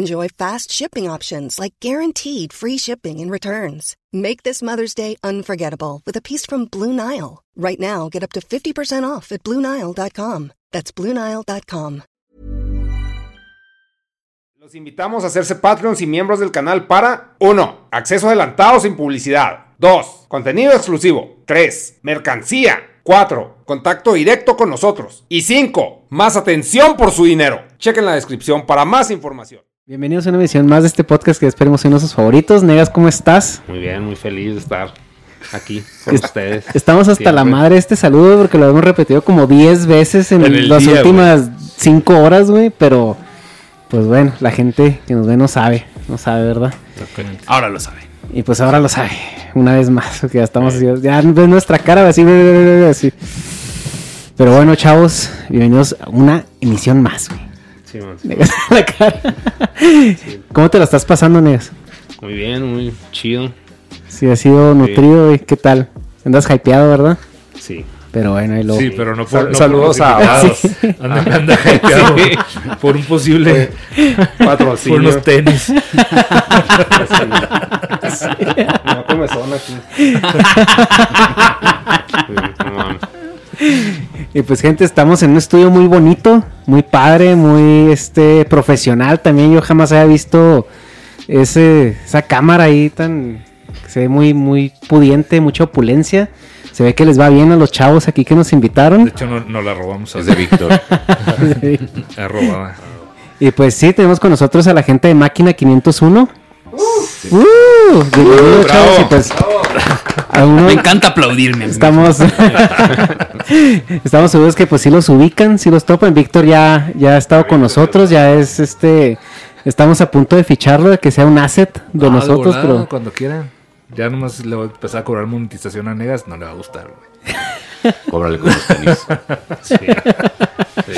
Enjoy fast shipping options like guaranteed free shipping and returns. Make this Mother's Day unforgettable with a piece from Blue Nile. Right now, get up to 50% off at BlueNile.com. That's BlueNile.com. Los invitamos a hacerse Patreons y miembros del canal para 1. Acceso adelantado sin publicidad. 2. Contenido exclusivo. 3. Mercancía. 4. Contacto directo con nosotros. Y 5. Más atención por su dinero. Chequen la descripción para más información. Bienvenidos a una emisión más de este podcast que esperemos uno de sus favoritos. Negas, ¿cómo estás? Muy bien, muy feliz de estar aquí con ustedes. Estamos hasta la madre de este saludo porque lo hemos repetido como 10 veces en, las día, últimas 5 horas, güey. Pero, pues bueno, la gente que nos ve no sabe, no sabe, ¿verdad? Ahora lo saben. Y pues ahora lo sabe, una vez más, porque ya estamos así, ya ves nuestra cara así, así. Pero bueno, chavos, bienvenidos a una emisión más, güey. Sí, man. Negas la cara. ¿Cómo te la estás pasando, Negas? Muy bien, muy chido. Sí, ha sido nutrido, güey. ¿Qué tal? Andas hypeado, ¿verdad? Sí. Pero bueno, ahí lo... Sí, pero no por Sal- no saludos por a. Sí. Anda, anda hypeado por un posible por Patrocinio. unos tenis. No comezón aquí. Sí, no mames. Y pues gente, estamos en un estudio muy bonito, muy padre, muy este profesional también. Yo jamás había visto ese, esa cámara ahí tan... se ve muy, muy pudiente, mucha opulencia. Se ve que les va bien a los chavos aquí que nos De invitaron. hecho, no, no la robamos. Es de Víctor. Es robada. y pues sí, tenemos con nosotros a la gente de Máquina 501. ¡Uh! bravo. chavos, y pues, Me encanta aplaudirme. Estamos, estamos seguros que pues sí los ubican, sí los topan. Víctor ya, ya ha estado con nosotros, ya es este, estamos a punto de ficharlo, de que sea un asset de Ah, nosotros, pero Cuando quieran. Ya nomás le voy a empezar a cobrar monetización a Negas. No le va a gustar, güey. Cóbrale con los tenis. Sí,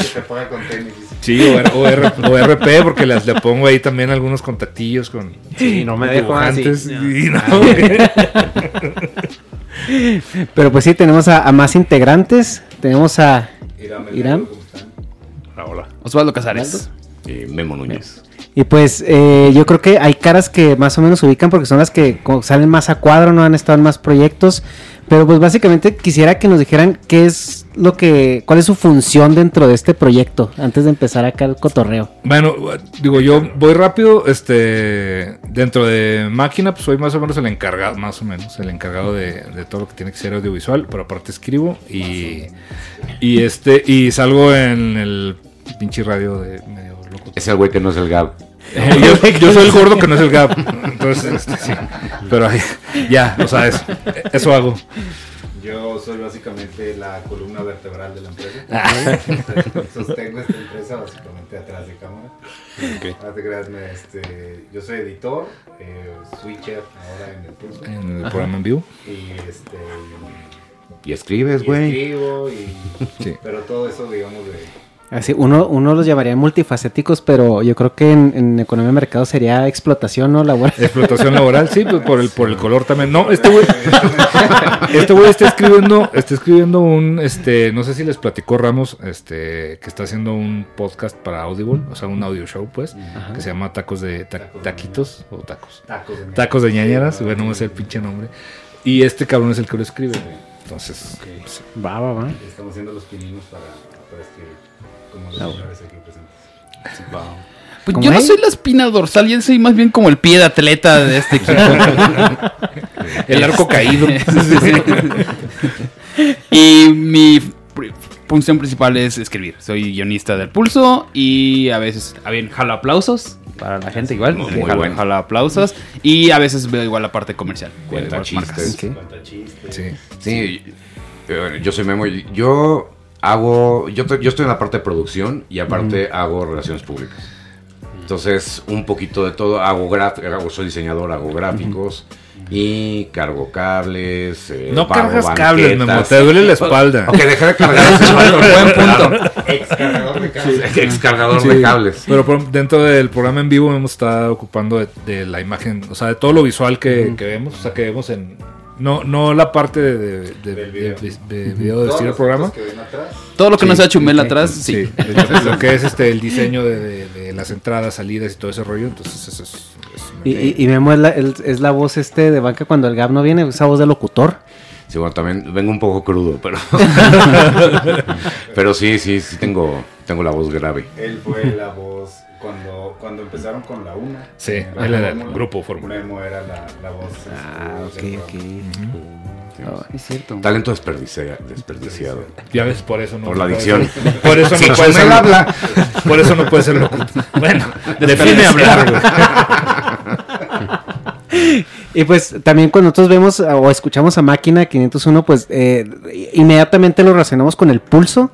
Se paga con tenis. Sí, o, R- o R- o RP, porque les, le pongo ahí también algunos contactillos con Sí, no me dejo. Y no, pero pues sí tenemos a, a más integrantes, tenemos a Irán Ah, hola. Osvaldo Casares. Y Memo Núñez. Y pues eh, yo creo que hay caras que más o menos ubican porque son las que salen más a cuadro, no han estado en más proyectos, pero pues básicamente quisiera que nos dijeran qué es lo que, cuál es su función dentro de este proyecto antes de empezar acá el cotorreo. Bueno, digo, yo voy rápido. Este, dentro de máquina, pues soy más o menos el encargado, más o menos, el encargado de, todo lo que tiene que ser audiovisual, pero aparte escribo y, y este, y salgo en el pinche radio de medio. Es el güey que no es el Gab. Yo, yo soy el gordo que no es el gap. Entonces, este, sí. Pero ahí, ya, o sea, eso, eso hago. Yo soy básicamente la columna vertebral de la empresa. Sostengo esta empresa básicamente atrás de cámara. No te creas, me- este, yo soy editor, eh, switcher ahora en el curso. En el programa en vivo. Y este, Y escribes, güey. escribo y... Sí. Pero todo eso, digamos, de... Así, uno, uno los llamaría multifacéticos, pero yo creo que en, en economía de mercado sería explotación, ¿no? Laboral. Explotación laboral, sí, pues por el, por el color también. No, este güey. Este güey está escribiendo, está escribiendo un, este, no sé si les platicó Ramos, este, que está haciendo un podcast para Audible, o sea, un audio show, pues, que se llama Tacos de ta- Taquitos o Tacos. Tacos de ñañaras, bueno, no es el pinche nombre. Y este cabrón es el que lo escribe, güey. Entonces, pues, Va, va, va. estamos haciendo los pininos para, para escribir. Como los aquí presentes. Pues ¿Cómo yo no soy la espina dorsal, yo soy más bien como el pie de atleta de este equipo. El arco caído. y mi función principal es escribir. Soy guionista del Pulso y a veces, a bien, jalo aplausos para la gente igual. Muy jalo, bueno. jalo aplausos y a veces veo igual la parte comercial. Cuenta chistes. Sí. Sí, eh, yo soy Memo. Yo hago. Yo, te- yo estoy en la parte de producción y aparte hago relaciones públicas. Entonces, un poquito de todo. Hago gráficos, soy diseñador, hago gráficos y cargo cables. eh, No cargas cables. Memo, te duele la espalda. Ok, dejé de cargar ese Buen punto. Excargador de cables. Excargador de Sí, cables. Pero por- dentro del programa en vivo hemos estado ocupando de, de la imagen, o sea, de todo lo visual que, que vemos, o sea, que vemos en... No, no la parte de, de, de- de- de- de video de el programa. Todo lo que no Sí, sea chumel atrás, sí. Lo que es este el diseño de, de- de las entradas, salidas y todo ese rollo, entonces eso es... es- Y, y, y Memo es la, el- es la voz este de banca cuando el Gab no viene, esa voz de locutor. Sí, bueno, también vengo un poco crudo, pero. pero sí, sí, sí tengo, tengo la voz grave. Él fue la voz cuando, cuando empezaron con la una. Sí, La él era el grupo Fórmula. Memo era la, la voz. este, Ah, ok, ok. Es cierto. Talento desperdicia- desperdiciado. Ya ves, por eso no... Por la adicción. Por eso no puede ser... habla. Por eso no puede ser locutor. Bueno, define hablar, güey. Y pues también cuando nosotros vemos o escuchamos a Máquina 501, pues eh, inmediatamente lo relacionamos con el pulso,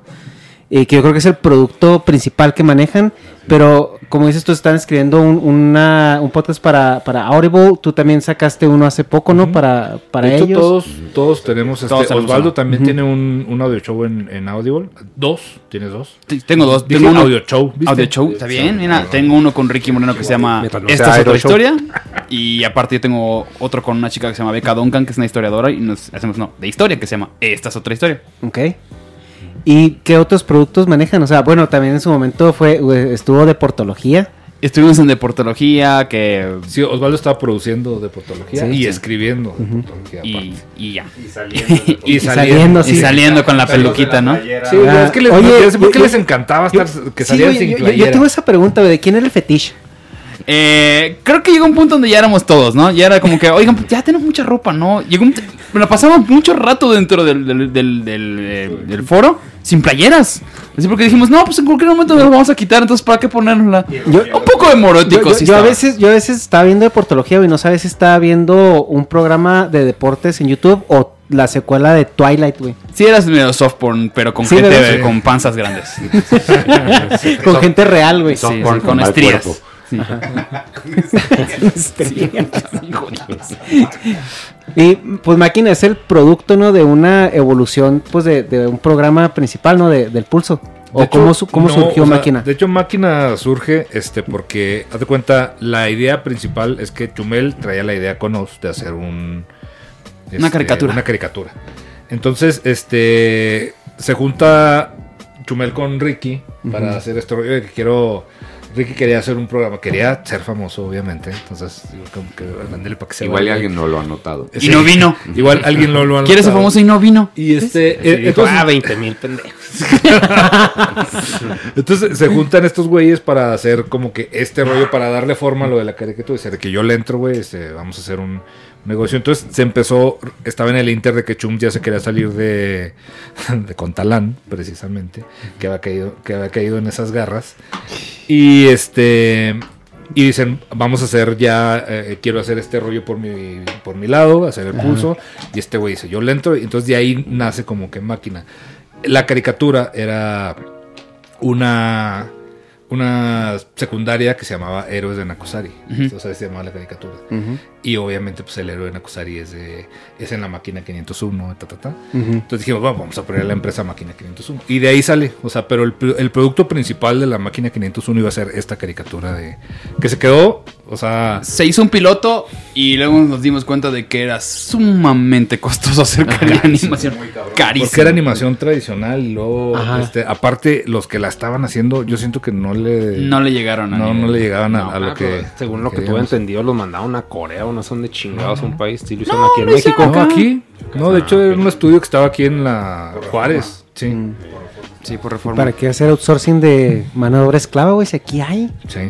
eh, que yo creo que es el producto principal que manejan. Pero como dices, tú están escribiendo un, una- un podcast para, para Audible, tú también sacaste uno hace poco, ¿no? Para, para De hecho, ellos. todos, todos tenemos este. Todos Osvaldo uno. también tiene un, un audio show en, en Audible. Dos, tienes dos. Tengo dos. Dije Tengo uno. audio show, ¿viste? Audio show, está bien. Mira, tengo uno con Ricky Moreno que se llama Esta es otra historia. Y aparte yo tengo otro con una chica que se llama Becca Duncan, que es una historiadora. Y nos hacemos, no, de historia, que se llama Esta es otra historia. Ok. ¿Y qué otros productos manejan? O sea, bueno, también en su momento fue eh, estuvo de portología. Estuvimos en deportología, que... Sí, Osvaldo estaba produciendo de portología Sí, y sí. escribiendo de portología Y, aparte. y ya. Y saliendo. Y Y saliendo. Y con la peluquita, ¿no? playera. Sí, Ah, es que les, oye, por qué yo- les encantaba estar, que oye, sin yo, yo- playera. yo tengo esa pregunta, ¿de quién era el fetiche? Eh, creo que llegó un punto donde ya éramos todos, ¿no? Ya era como que, oigan, pues ya tenemos mucha ropa, ¿no? Llegó un... Me la pasamos mucho rato dentro del, del, del, del, eh, del foro sin playeras. Así porque dijimos, no, pues en cualquier momento nos la vamos a quitar, entonces ¿para qué ponerla? Yo- un poco de Yo, morótico, yo- sí yo a veces, yo a veces estaba viendo deportología, güey, no sabes si estaba viendo un programa de deportes en YouTube o la secuela de Twilight, güey. Sí eras medio soft porn, pero con Sí, gente con panzas grandes. Con gente real, güey. Soft Sí, porn sí, con mal estrías. Y pues Máquina es el producto, ¿no? De una evolución, pues de, de un programa principal, ¿no? De- del pulso. ¿O De cómo, su- cómo no, surgió o sea, Máquina? De hecho, Máquina surge este porque, haz de cuenta, la idea principal es que Chumel traía la idea con Oz de hacer un... este, caricatura. Una caricatura. Entonces, este... Se junta Chumel con Ricky para hacer esto. Que quiero... Ricky quería hacer un programa, quería ser famoso, obviamente. Entonces, digo, como que mándele para que se Igual y vaya. alguien no lo ha notado. Y no vino. Igual alguien lo, lo ha ¿Quieres ser notado. famoso y no vino? Y este... Y eh, dijo, entonces- ah, 20 mil pendejos. Entonces se juntan estos güeyes para hacer como que este rollo, para darle forma a lo de la caricatura. Dice, de que yo le entro, güey, este, vamos a hacer un negocio. Entonces se empezó, estaba en el inter de que Chum ya se quería salir de, de Contalán, precisamente, que había, caído, que había caído en esas garras. Y este... Y dicen, vamos a hacer ya, eh, quiero hacer este rollo por mi, por mi lado, hacer el pulso. Y este güey dice, yo le entro. Y entonces de ahí nace como que máquina. La caricatura era una una secundaria que se llamaba Héroes de Nakosari. Ujú. O sea, se llamaba la caricatura. Y obviamente, pues el héroe de Nakosari es, de, es en la máquina 501, ta, ta, ta. Ujú. Entonces dijimos, bueno, vamos a poner la empresa máquina 501. Y de ahí sale, o sea, pero el producto principal de la máquina 501 iba a ser esta caricatura de. que se quedó, o sea. Se hizo un piloto y luego nos dimos cuenta de que era sumamente costoso hacer animación. Carísimo. Porque era animación tradicional y luego, este, aparte, los que la estaban haciendo, yo siento que no le. No le llegaron a no, nivel. no le llegaban a, No, a lo ah, que. según lo que tuve entendido, los mandaron a Corea o no son de chingados, un país. Sí, lo hicieron No, aquí en México. No, aquí. No, de hecho, era un estudio que estaba aquí en la Juárez. Sí, Sí, por reforma. ¿Para qué hacer outsourcing de mano de obra esclava, güey? Si aquí hay. sí.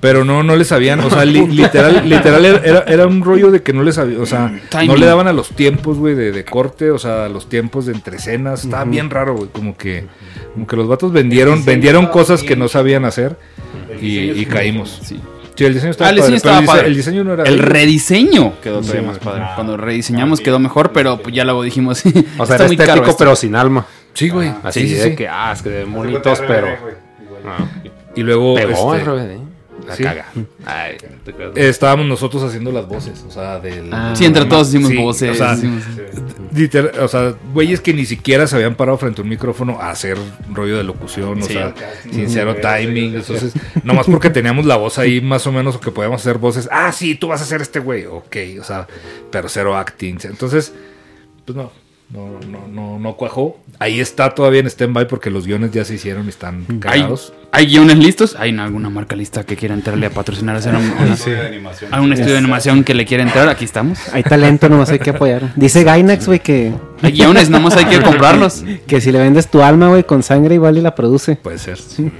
Pero no, no le sabían, o sea, li- literal, literal era, un rollo de que no le sabían, o sea, no le daban a los tiempos, güey, de, de corte, o sea, a los tiempos de entre escenas, estaba bien raro, güey, como que, como que los vatos vendieron, vendieron cosas que no sabían hacer y, y caímos. Sí. Sí, el diseño estaba Ah, el diseño padre, el, dise- padre. el diseño no era El rediseño quedó todavía más padre. Cuando rediseñamos quedó mejor, pero pues ya luego dijimos. O sea, está era muy estético, pero sin alma. Sí, güey. Así sí, sí, de sí. que, ah, es que de bonitos, pero. Ah, Y luego Pegó este, RBD. La sí. caga. Ay, no te creas. estábamos nosotros haciendo las voces, o sea, del Ah. Sí, entre todos hicimos Sí, voces. o sea, hicimos- Literal, o sea, güeyes que ni siquiera se habían parado frente a un micrófono a hacer rollo de locución, o Sí. sea, sin cero timing. Entonces, nomás porque teníamos la voz ahí más o menos, o que podíamos hacer voces, ah, sí, tú vas a ser este güey, ok, o sea, pero cero acting. Entonces, pues no, no, no, no, no cuajó. Ahí está todavía en stand-by porque los guiones ya se hicieron y están ¿Hay, cagados. ¿Hay guiones listos? ¿Hay alguna marca lista que quiera entrarle a patrocinar a hacer un, una- algún estudio de animación que le quiera entrar? Aquí estamos. Hay talento, nomás hay que apoyar. Dice Gainax, güey, que, Hay guiones, nada más hay que comprarlos. que si le vendes tu alma, güey, con sangre, igual y la produce. Puede ser. Sí,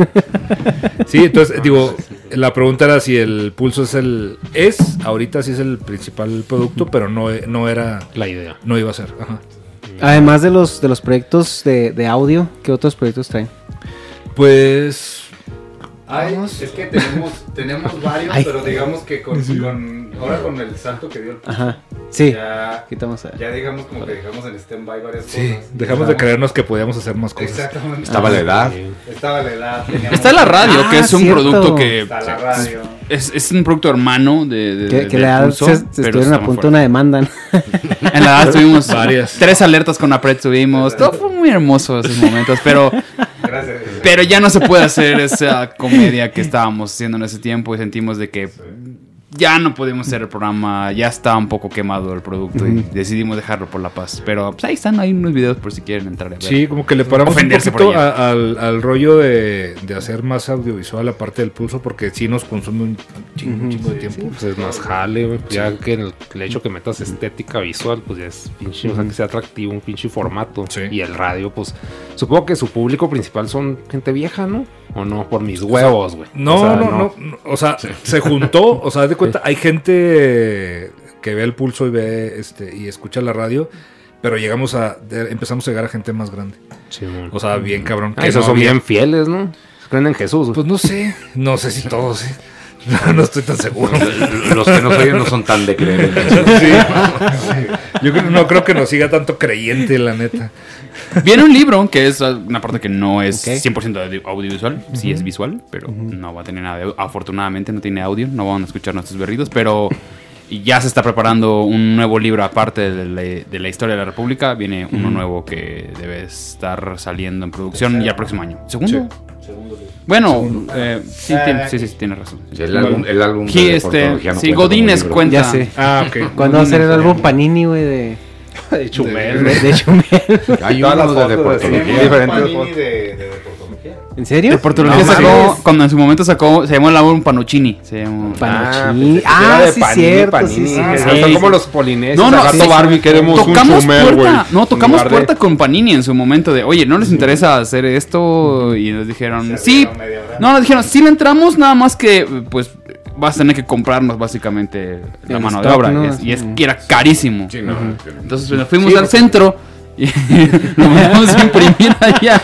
entonces digo, la pregunta era si el pulso es el es, ahorita sí es el principal producto, pero no, no era La idea. no iba a ser. Ajá. Además de los, de los proyectos de, de audio, ¿qué otros proyectos traen? Pues es que tenemos, tenemos varios, Ay. pero digamos que con, con- ahora con el salto que dio el Ajá. Sí. ya, Quitamos a... ya digamos como que dejamos en stand-by varias sí, cosas. dejamos de creernos que podíamos hacer más cosas. Exactamente. Estaba la edad. Estaba la edad. teníamos- Está la radio, que Ah, es un cierto. producto que Está la radio. es, es un producto hermano de, de- Que, de- que de le da- Pulso, se, se estuvieron a punto de una demanda. ¿no? En la edad tuvimos Varias. tres alertas con la pred tuvimos. Todo fue muy hermoso esos momentos, pero. Pero ya no se puede hacer esa comedia que estábamos haciendo en ese tiempo y sentimos de que ya no podíamos hacer el programa, ya estaba un poco quemado el producto y decidimos dejarlo por la paz. Pero pues, ahí están, hay unos videos por si quieren entrar a ver. Sí, como que le paramos un Ofenderse poquito a- al, al rollo de, de hacer más audiovisual aparte del pulso, porque sí nos consume un chingo, un chingo de tiempo. Pues es más jale, güey. Ya que el, el hecho que metas estética visual, pues ya es pinche, o sea, que sea atractivo, un pinche formato. Sí. Y el radio, pues supongo que su público principal son gente vieja, ¿no? O no, por mis huevos, güey. No, O sea, no, no, no, O sea, se juntó. O sea, de cuenta, hay gente que ve el pulso y ve este y escucha la radio, pero llegamos a. empezamos a llegar a gente más grande. Simón. O sea, bien cabrón. Ah, que esos no son había- bien fieles, ¿no? Creen en Jesús. Pues no sé. No sé si todos, ¿eh? No, no estoy tan seguro. Los que nos oyen no son tan de creer. en Jesús. Sí. Yo creo- no creo que nos siga tanto creyente, la neta. Viene un libro que es uh, una parte que no es Ok. 100% audio- audiovisual, sí es visual, pero no va a tener nada de Afortunadamente no tiene audio, no van a escuchar nuestros berridos, pero ya se está preparando un nuevo libro aparte de la, de la historia de la República. Viene uno nuevo que debe estar saliendo en producción ya el próximo año. ¿Segundo? Bueno, eh, sí, tiene, sí, sí, sí, tiene razón. Sí, el álbum, el álbum Sí, de este, no sí, cuenta Godínez cuenta. Ya sé. Ah, ok. ¿Cuándo va a ser el álbum Panini, güey, de, De Chumel. de, de Chumel? Hay Todas las uno de fotos de Portología. cine. Diferentes de, de, de Portología. ¿En serio? De Portología No sacó, cuando en su momento sacó, se llamó el álbum Panuccini. Se llamó, pensé que Ah, de sí, Panini, cierto. Panini. sí, sí, Ah, como los polinesios. No, sí. Barbie queremos tocamos un chumel, güey. puerta, no, tocamos puerta con Panini en su momento de, oye, ¿no les interesa hacer esto? Y nos dijeron, sí. No, nos dijeron, sí le entramos, nada más que, pues, vas a tener que comprarnos básicamente la El mano de obra. ¿no? Y, es, y es que era carísimo. Sí, no, Entonces nos fuimos al centro y lo mandamos a imprimir allá.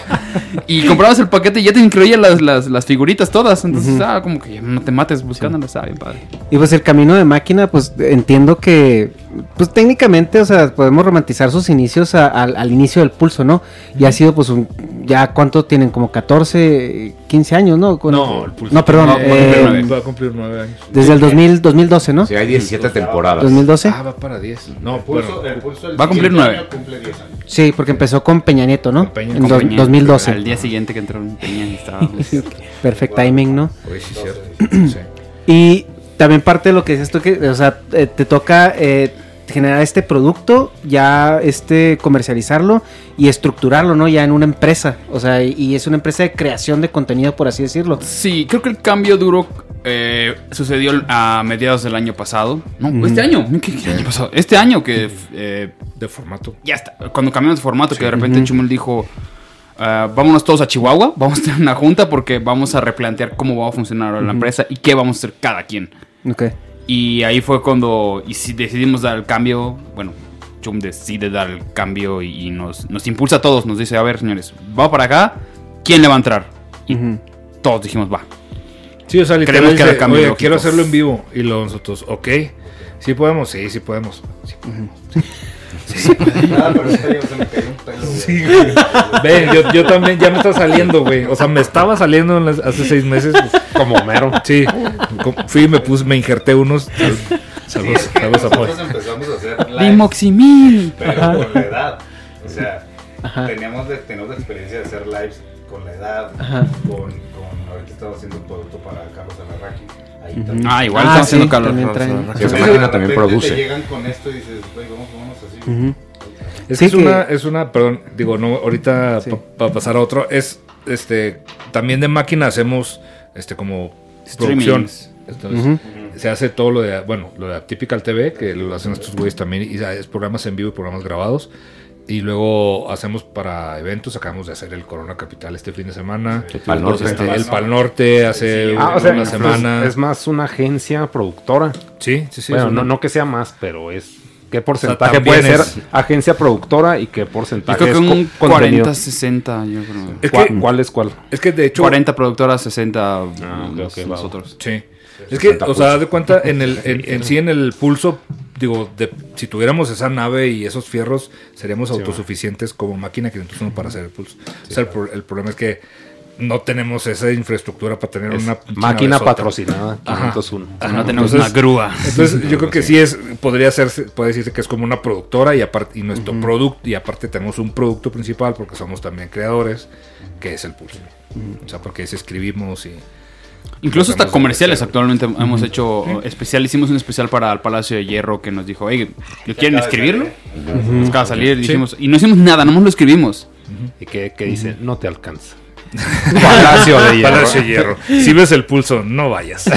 Y compramos el paquete y ya te incluía las, las, las figuritas todas. Entonces, ah, como que no te mates buscándolas, ah, bien padre. Y pues el camino de máquina, pues entiendo que pues técnicamente, o sea, podemos romantizar sus inicios a- al, al inicio del pulso, ¿no? Y ha sido pues un, ya cuánto tienen, como 14, 15 años, ¿no? Con- No, el pulso. No, perdón, No, eh, va a cumplir nueve años. desde el 2000, 2012, ¿no? Sí, hay 17 temporadas. 2012. Ah, va para 10. No, El pulso, bueno. el pulso del Va a cumplir siguiente nueve. año Cumple 10 años. Sí, porque empezó con Peña Nieto, ¿no? Peña- en do- Peña, 2012. Al día siguiente que entró en Peña estábamos. Perfect timing, ¿no? Oye, sí, cierto. Sí. Y también parte de lo que dices tú, que, o sea, eh, te toca eh, generar este producto, ya este comercializarlo y estructurarlo, ¿no? Ya en una empresa. O sea, y, es una empresa de creación de contenido, por así decirlo. Sí, creo que el cambio duro eh, sucedió a mediados del año pasado. No, este año. ¿Qué, qué año pasado? Este año que eh, De formato. ya está. Cuando cambiamos de formato, que de repente Chumel dijo. ah, vámonos todos a Chihuahua, vamos a tener una junta porque vamos a replantear cómo va a funcionar ahora la empresa y qué vamos a hacer cada quien. Ok. Y ahí fue cuando y si decidimos dar el cambio, bueno, Chum decide dar el cambio y, y nos, nos impulsa a todos, nos dice, a ver señores, va para acá, ¿quién le va a entrar? Y todos dijimos, va. Sí, o sea, literal que dice, Oye, lógico". quiero hacerlo en vivo. Y luego nosotros, ok. Sí podemos, sí, sí podemos. Sí. Nada, pero este año se me cayó un pelo. güey. Ven, yo, yo también, ya me está saliendo, güey. O sea, me estaba saliendo en las- hace seis meses. pues, Como mero. sí, fui y me puse, me injerté unos. Sal- Sí, Saludos, es que saludos a nosotros empezamos a hacer live, Dimoximil. pero con la edad. O sea, Ajá. teníamos, de- tenemos la experiencia de hacer lives con la edad, Ajá. con, con ahorita estamos haciendo producto para Carlos Alarraqui. Ahí también. Ah, igual Ah, haciendo sí, calor. también traen. Sí, esa máquina de también produce. Te llegan con esto y dices, güey, vamos, vamos Es Sí, que es que- una, es una, perdón, digo, no, ahorita Sí. para pasar a otro, es, este, también de máquina hacemos, este, como producción. Entonces, se hace todo lo de, bueno, lo de Typical TV, que lo hacen estos güeyes también, y es programas en vivo y programas grabados. Y luego hacemos para eventos, acabamos de hacer el Corona Capital este fin de semana. El Pal Norte. Este, el Pal Norte hace Ah, o sea, una es- semana. Es más una agencia productora. sí, sí, sí. bueno, no, una- no que sea más, pero es. ¿Qué porcentaje también puede ser es- agencia productora y qué Yo porcentaje creo que es un contenido? 40, 60, yo creo. Es ¿Cuál, que- cuál es cuál? Es que de hecho... 40 productoras, 60 ok, nos- ok, va. nosotros. Sí. Es que, 60 o sea, de cuenta, en, el, en, en sí, en el pulso, digo, de, si tuviéramos esa nave y esos fierros, seríamos autosuficientes como máquina 501 para hacer el pulso. o sea, el problema es que no tenemos esa infraestructura para tener Es una máquina patrocinada. Ajá. 501. O sea, no tenemos Entonces- una grúa. Entonces, yo creo que sí es, podría ser, puede decirse que es como una productora y aparte, y nuestro producto, y aparte tenemos un producto principal porque somos también creadores, que es el pulso. O sea, porque es escribimos y... Incluso hasta comerciales actualmente hemos hecho especial, hicimos un especial para el Palacio de Hierro que nos dijo, oye, ¿quieren acaba de escribirlo? Nos acaba de salir, dijimos, y no hicimos nada, nomás lo escribimos. Y que, que dice, no te alcanza. Palacio de hierro. Palacio de Hierro. Si ves el pulso, no vayas.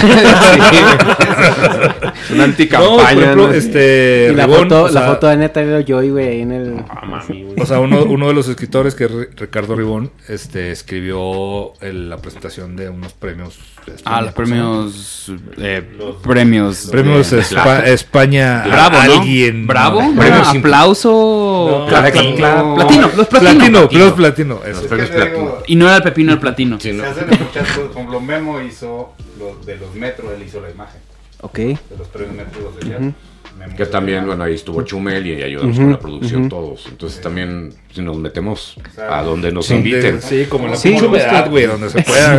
Una No, anticampaña. por ejemplo, ¿no? este. Y la Ribón, foto, o sea, la foto de neta veo yo y güey en el. Mami, güey. O sea, uno, uno de los escritores, que es Ri- Ricardo Ribón, este, escribió el- la presentación de unos premios. Ah, los premios, eh, premios. Premios Espa- España. Bravo, a ¿no? alguien. Bravo, No, ¿no? premios aplauso. No, platino. los platino. Platino, los platino. eso. Los Es premios platino. Y no era el pepino, el platino. Sí, ¿no? Se hacen muchas cosas. Por ejemplo, Memo hizo los de los metros, él hizo la imagen Ok. de los premios metros los de jazz. Memo Que también, bueno, ahí estuvo Chumel y ayudamos Ujú, con la producción ujú. todos. Entonces también, si nos metemos a donde nos Sí, inviten. Sí, como en la Sí, güey, donde se pueda.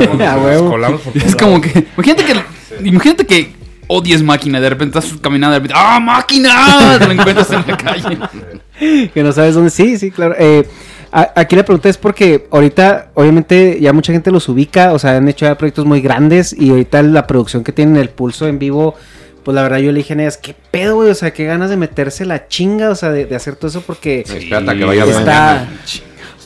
colamos por Es como que, imagínate que, imagínate que odies máquina, de repente estás caminando, de repente, ¡ah, máquina! Te lo encuentras en la calle. Que no sabes dónde. Sí, sí, claro. Eh, a- aquí la pregunta es porque ahorita, obviamente, ya mucha gente los ubica. O sea, han hecho ya proyectos muy grandes. Y ahorita la producción que tienen el pulso en vivo. Pues la verdad, yo le dije a ¿qué pedo, güey? O sea, qué ganas de meterse la chinga. O sea, de, de hacer todo eso porque. Espérate a que vaya Está.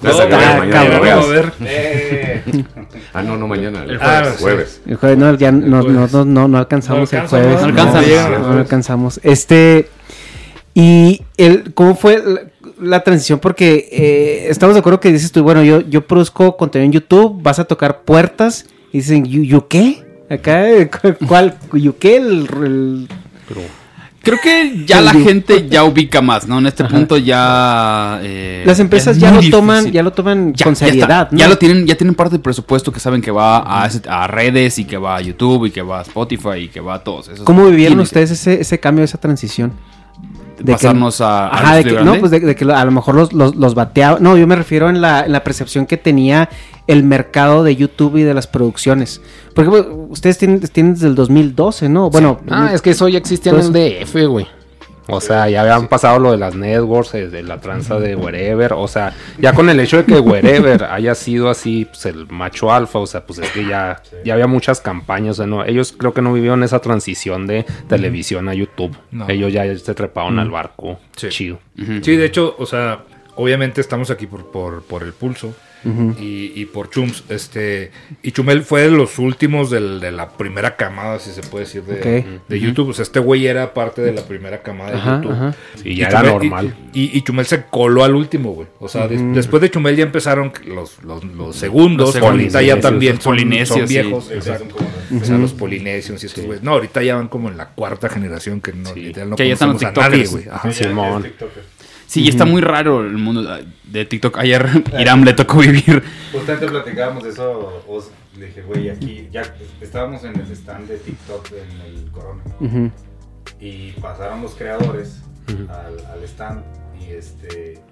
vaya está mañana cabrón. a ver. Eh, Ah, no, no mañana. El El jueves. jueves, jueves. El jueves, no, ya no, no, jueves. no, no, no alcanzamos No el jueves. no alcanza. No, llega. no alcanzamos. Este. Y el, ¿cómo fue la, transición? Porque eh, estamos de acuerdo que dices tú, bueno, yo, yo produzco contenido en YouTube, vas a tocar puertas. Y dicen, ¿you, you qué? Acá, cu- ¿cuál? ¿You qué? El, el- Creo que ya la gente ya ubica más, ¿no? En este punto ya... eh, las empresas es ya lo toman, difícil. ya lo toman Ya- con ya seriedad, Ya, ¿no? lo tienen, ya tienen parte del presupuesto que saben que va a, a redes y que va a YouTube y que va a Spotify y que va a todos esos. ¿Cómo vivieron ustedes ese, ese cambio, esa transición? De pasarnos que, a, a ajá, de que, no, pues de, de que a lo mejor los, los, los bateaba. No, yo me refiero en la, en la percepción que tenía el mercado de YouTube y de las producciones. Porque ustedes tienen, tienen desde el 2012, ¿no? Bueno, Ah, es que eso ya existía en el DF, güey. O sea, ya habían pasado lo de las networks, eh, de la tranza de Wherever. O sea, ya con el hecho de que Wherever haya sido así, pues el macho alfa, o sea, pues es que ya, ya había muchas campañas. O sea, no, ellos creo que no vivieron esa transición de televisión a YouTube. No. Ellos ya se treparon al barco. Sí. Chido. Sí, de hecho, o sea, obviamente estamos aquí por, por, por el pulso y, y por Chums. Este, y Chumel fue de los últimos del- de la primera camada, si se puede decir, de, de YouTube. O sea, este güey era parte de la primera camada de Ajá, YouTube. ajá. Sí, ya era Chumel- normal. Y, y- y Chumel se coló al último, güey. O sea, des- después de Chumel ya empezaron los, los, los segundos. Los ahorita ya también los son, polinesios, son sí. viejos. exacto. O sea, los polinesios y estos güeyes. No, ahorita ya van como en la cuarta generación que no, literal no Que ya están los conocemos a nadie, güey. Ajá. Simón. Sí, y está muy raro el mundo de TikTok. Ayer Iram le tocó vivir. Justamente platicábamos de eso. Os, le dije, güey, aquí ya estábamos en el stand de TikTok en el Corona. Y pasaron los creadores al, al stand. Y este.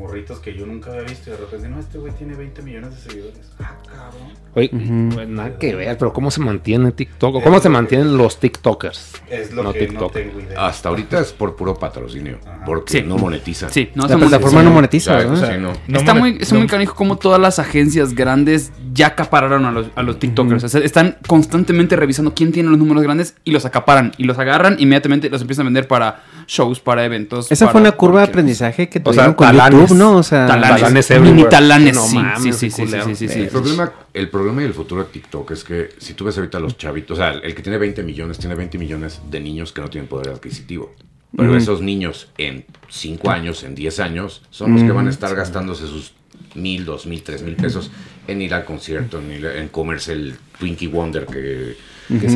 Morritos que yo nunca había visto. Y de repente, no, este güey tiene 20 millones de seguidores. Ah, cabrón. Oye, pues, nada que ver, pero ¿cómo se mantiene TikTok? ¿O ¿Cómo se mantienen los TikTokers? Es lo No que TikTok. no tengo idea. Hasta ahorita es por puro patrocinio, porque Sí. no monetiza. Sí, no La plataforma no monetiza, no. No está muy, es no- muy canijo como todas las agencias grandes ya acapararon a los, a los TikTokers. O sea, están constantemente revisando quién tiene los números grandes y los acaparan y los agarran inmediatamente los empiezan a vender para shows, para eventos. Esa para fue una curva de aprendizaje que O sea, tuvieron con talanes. YouTube, ¿no? O sea, Talanes, Talanes mini everywhere. talanes, No sí, mames, sí, sí, sí, sí, sí, sí, El problema, el problema y el futuro de TikTok es que si tú ves ahorita a los chavitos, o sea, el que tiene 20 millones, tiene 20 millones de niños que no tienen poder adquisitivo. Pero esos niños en 5 años, en 10 años, son los que van a estar gastándose sus mil, dos mil, tres mil pesos en ir al concierto, en, ir a- en comerse el Twinkie Wonder que... que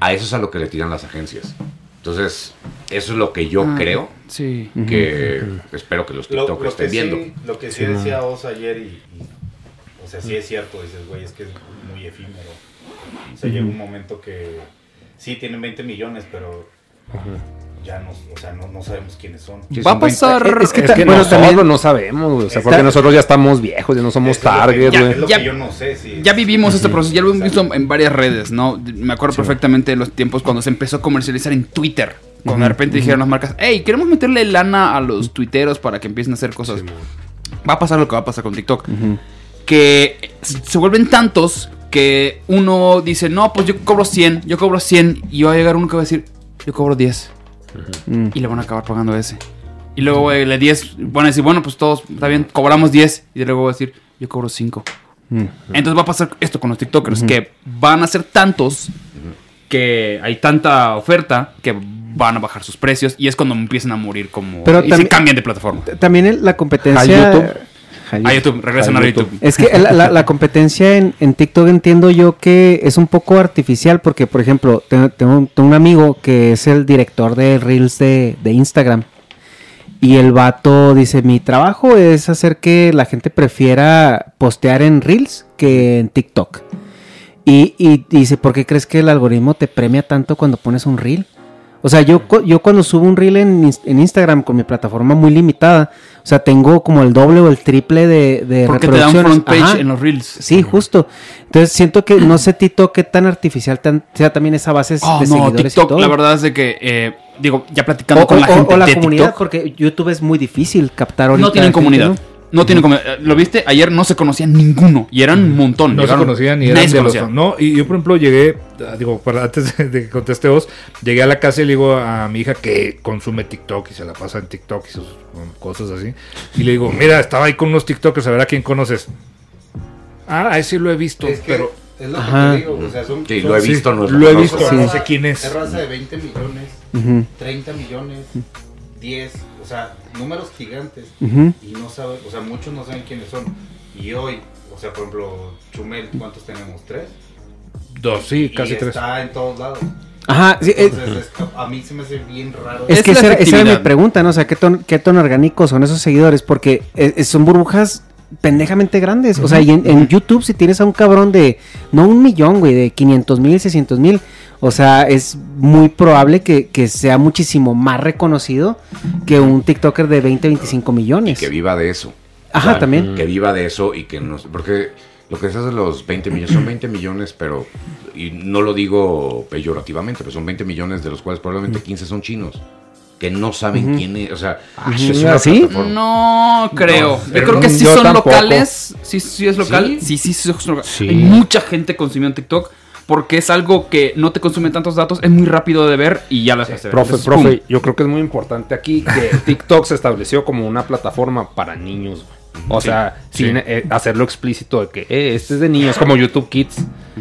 a eso es a lo que le tiran las agencias. Entonces, eso es lo que yo Ah, creo Sí. que espero que los Lo, TikTok lo estén viendo. sí, lo que sí decía Oz ayer y, y- o sea, sí es cierto, dices, güey, es que es muy efímero. O sea, llega un momento que sí tienen 20 millones, pero ya no, o sea, no, no sabemos quiénes son. Sí, Va a son 20. pasar. Es que Es ta- que bueno, nosotros también- no sabemos, güey. O sea, Está- porque nosotros ya estamos viejos, ya no somos Eso es lo que- target, ya, güey. Es lo Ya- que yo no sé si... Ya vivimos este proceso, ya lo hemos visto en varias redes, ¿no? Me acuerdo perfectamente de los tiempos cuando se empezó a comercializar en Twitter. Cuando de repente dijeron las marcas, hey, queremos meterle lana a los tuiteros para que empiecen a hacer cosas. Va a pasar lo que va a pasar con TikTok. Que se vuelven tantos que uno dice, no, pues yo cobro 100, yo cobro 100. Y va a llegar uno que va a decir, yo cobro 10. Y le van a acabar pagando ese. Y luego el de 10 van a decir, bueno, pues todos, está bien, cobramos 10. Y luego va a decir, yo cobro 5. Mm. Entonces va a pasar esto con los TikTokers, que van a ser tantos que hay tanta oferta que van a bajar sus precios y es cuando empiezan a morir como Pero y se cambian de plataforma. También el- la competencia... A YouTube. A A YouTube, regresan a YouTube. Es que la, la- la competencia en, en TikTok entiendo yo que es un poco artificial porque, por ejemplo, tengo, tengo un- tengo un amigo que es el director de Reels de, de Instagram y el vato dice, mi trabajo es hacer que la gente prefiera postear en Reels que en TikTok. Y, y dice, ¿por qué crees que el algoritmo te premia tanto cuando pones un Reel? O sea, yo, yo cuando subo un reel en, en Instagram con mi plataforma muy limitada, o sea, tengo como el doble o el triple de, de Porque front page Ajá. en los reels. Sí, justo. Entonces siento que no sé TikTok qué tan artificial tan- sea también esa base Oh, de no, seguidores y TikTok, todo. la verdad es de que, eh, digo, ya platicando o, con la gente o la de comunidad, TikTok, porque YouTube es muy difícil captar ahorita. no tienen comunidad. ¿No? No tienen comunidad. Eh, ¿Lo viste? Ayer no se conocían ninguno. Y eran un montón. No Llegaron- se conocían y eran de los... conocía. No, y yo, por ejemplo, llegué, ah, digo, para antes de, que conteste vos, llegué a la casa y le digo a mi hija que consume TikTok y se la pasa en TikTok y sus um, cosas así. Y le digo, mira, estaba ahí con unos TikTokers, a ver a quién conoces. Ah, a ese lo he visto, Es que pero... es lo Ajá. que te digo, o sea, son, Sí, son- lo he Sí, visto, no es lo he visto, Sí. no sé quién es. Es raza de 20 millones, Ujú, 30 millones, 10, o sea, números gigantes. Y no saben, o sea, muchos no saben quiénes son. Y hoy, o sea, por ejemplo, Chumel, ¿cuántos tenemos? ¿Tres? Dos, sí, y casi tres. está en todos lados. Ajá, sí, eh, Entonces, es que a mí se me hace bien raro. Es, Es que esa, era- esa era mi pregunta, ¿no? O sea, ¿qué ton, qué tan orgánicos son esos seguidores? Porque eh, eh, son burbujas pendejamente grandes. O sea, y en, en YouTube si tienes a un cabrón de, no un millón, güey, de 500 mil, 600 mil, o sea, es muy probable que, que sea muchísimo más reconocido que un TikToker de 20, 25 millones. Que viva de eso. Ajá, también. Que viva de eso y que nos... Porque lo que se hace de los 20 millones, son 20 millones, pero... Y no lo digo peyorativamente, pero son 20 millones de los cuales probablemente 15 son chinos. Que no saben quién es, o sea... Ah, es una ¿sí? plataforma. No creo. yo creo no- que sí son tampoco. locales. Sí, sí es local. Sí, sí, sí, es local. Sí. Hay mucha gente consumiendo TikTok porque es algo que no te consume tantos datos, es muy rápido de ver y ya las hace ver. Profe, Entonces, profe, ¡pum! yo creo que es muy importante aquí que TikTok se estableció como una plataforma para niños. güey. O sea, sin eh, hacerlo explícito de que eh, este es de niños, como YouTube Kids.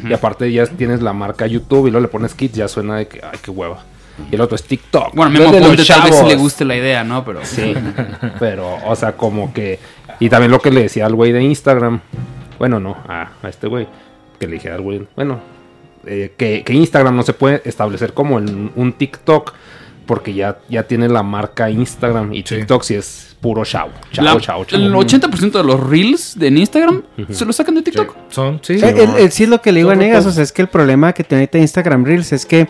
Y aparte ya tienes la marca YouTube y luego le pones Kids, ya suena de que, ay, qué hueva. Y el otro es TikTok. Bueno, Memo Aponte tal vez sí le guste la idea, ¿no? Pero Sí, pero, o sea, como que. Y también lo que le decía al güey de Instagram. Bueno, no, a, a este güey. Que le dije al güey. Bueno, eh, que, que Instagram no se puede establecer como en un TikTok. Porque ya, ya tiene la marca Instagram. Y TikTok sí es puro chavo. Chavo, La- chavo, chavo. el 80% de los reels de en Instagram se los sacan de TikTok. Son, sí. El- el- sí es lo que le digo a Son Negas, o sea, es que el problema que tiene ahorita Instagram Reels es que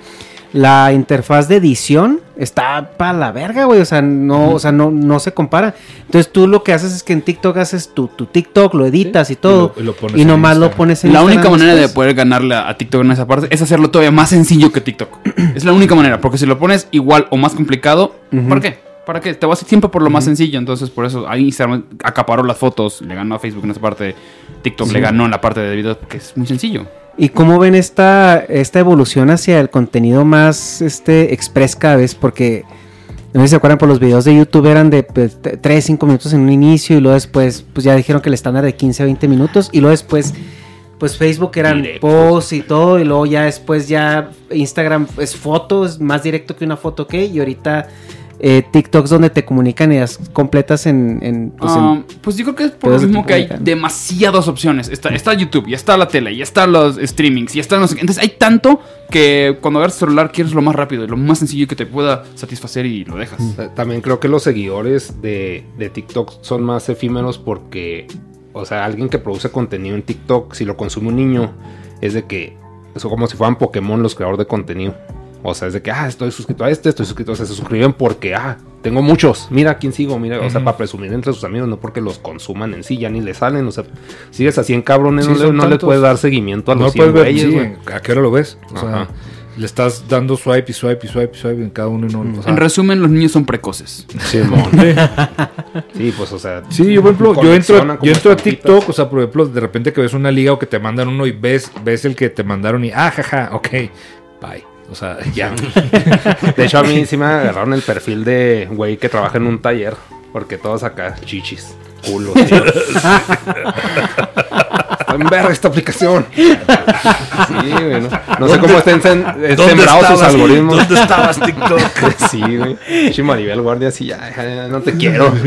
la interfaz de edición está para la verga, güey, o sea, no, o sea, no, no se compara. Entonces tú lo que haces es que en TikTok haces tu, tu TikTok, lo editas y todo, y lo- y lo pones y en nomás lo pones en La única Instagram manera de poder ganarle a TikTok en esa parte es hacerlo todavía más sencillo que TikTok. es la única manera, porque si lo pones igual o más complicado, ¿para qué? ¿Para qué? Te vas siempre por lo más sencillo, entonces por eso ahí Instagram acaparó las fotos, le ganó a Facebook en esa parte, TikTok le ganó en la parte de videos porque es muy sencillo. ¿Y cómo ven esta, esta evolución hacia el contenido más este, express cada vez? Porque, no sé si se acuerdan, por los videos de YouTube eran de 3, 5 minutos en un inicio y luego después, pues ya dijeron que el estándar de 15 a 20 minutos y luego después, pues Facebook eran posts y todo y luego ya después ya Instagram es fotos, más directo que una foto que y ahorita eh, TikToks donde te comunican ideas completas en... en, pues, en- pues yo creo que es por lo mismo que hay demasiadas opciones. Está, está YouTube, ya está la tele, ya están los streamings, ya están no sé qué. Entonces hay tanto que cuando agarras tu celular quieres lo más rápido y lo más sencillo que te pueda satisfacer y lo dejas. Sea, También creo que los seguidores de, de TikTok son más efímeros porque, o sea, alguien que produce contenido en TikTok, si lo consume un niño, es de que, es como si fueran Pokémon los creadores de contenido. O sea, es de que, ah, estoy suscrito a este, estoy suscrito a este, se suscriben porque, ah, tengo muchos, mira a quién sigo, mira, o sea, para presumir entre sus amigos, no porque los consuman en sí, ya ni le salen, o sea, sigues así en cabrones, Sí, no, le, no le puedes dar seguimiento a No los puedes 100 ver güeyes, sí, güey. a qué hora lo ves. O sea, Ajá. le estás dando swipe y swipe y swipe y swipe en cada uno y no. o sea, En resumen, los niños son precoces. Simón. Sí, pues, o sea. Sí, yo por ejemplo, yo entro, yo entro a. TikTok, o sea, por ejemplo, de repente que ves una liga o que te mandan uno y ves, ves el que te mandaron y ah, jaja, ok, bye. O sea, ya. De hecho, a mí sí me agarraron el perfil de güey que trabaja en un taller. Porque todos acá, chichis, culos. en verga esta aplicación. Sí, güey. No, no sé cómo estén sen- eh, sembrados sus algoritmos. ¿Dónde estabas, TikTok? Sí, güey. Sí, Maribel Guardia, así ya, ya, no te quiero.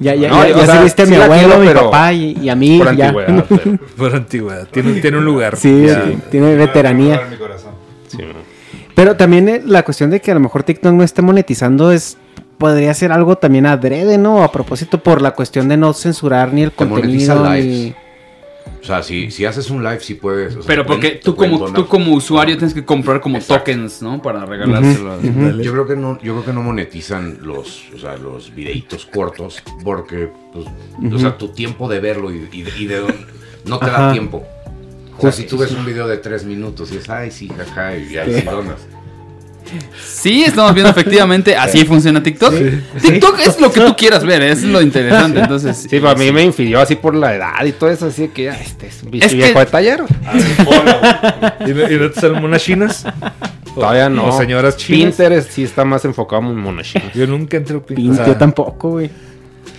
ya ya, No, ya, sea, serviste a sí mi la abuelo, quiero, mi papá y, y a mí. Por ya. antigüedad, pero- Por antigüedad. Tiene, tiene un lugar. Sí, Ya. sí, tiene veteranía. Sí. Pero también eh, la cuestión de que a lo mejor TikTok no esté monetizando es podría ser algo también adrede, ¿no? A propósito por la cuestión de no censurar ni el Te monetiza contenido ni. O sea, si, si haces un live, sí puedes. o sea, Pero pueden- porque tú pueden como, donar. tú como usuario tienes que comprar como Exacto. tokens, ¿no? Para regalárselos. Yo creo que no, yo creo que no monetizan los, o sea, los videitos cortos porque, pues, o sea, tu tiempo de verlo y, y de, y de dónde- no te da tiempo. O sea, si tú ves un video de tres minutos y es, ay, sí, jaja, y ahí sí donas. Sí, estamos viendo efectivamente así funciona TikTok. TikTok es lo que tú quieras ver, es lo interesante. Entonces, Sí, para mí me infirió así por la edad y todo eso, así de que ah, este es un bicho Es que- viejo de taller. ¿Y no, y no te salen unas chinas? Todavía no. O señoras chinas. Pinterest sí está más enfocado en monochinas. Yo nunca entré a Pin- Pinterest. yo tampoco, güey.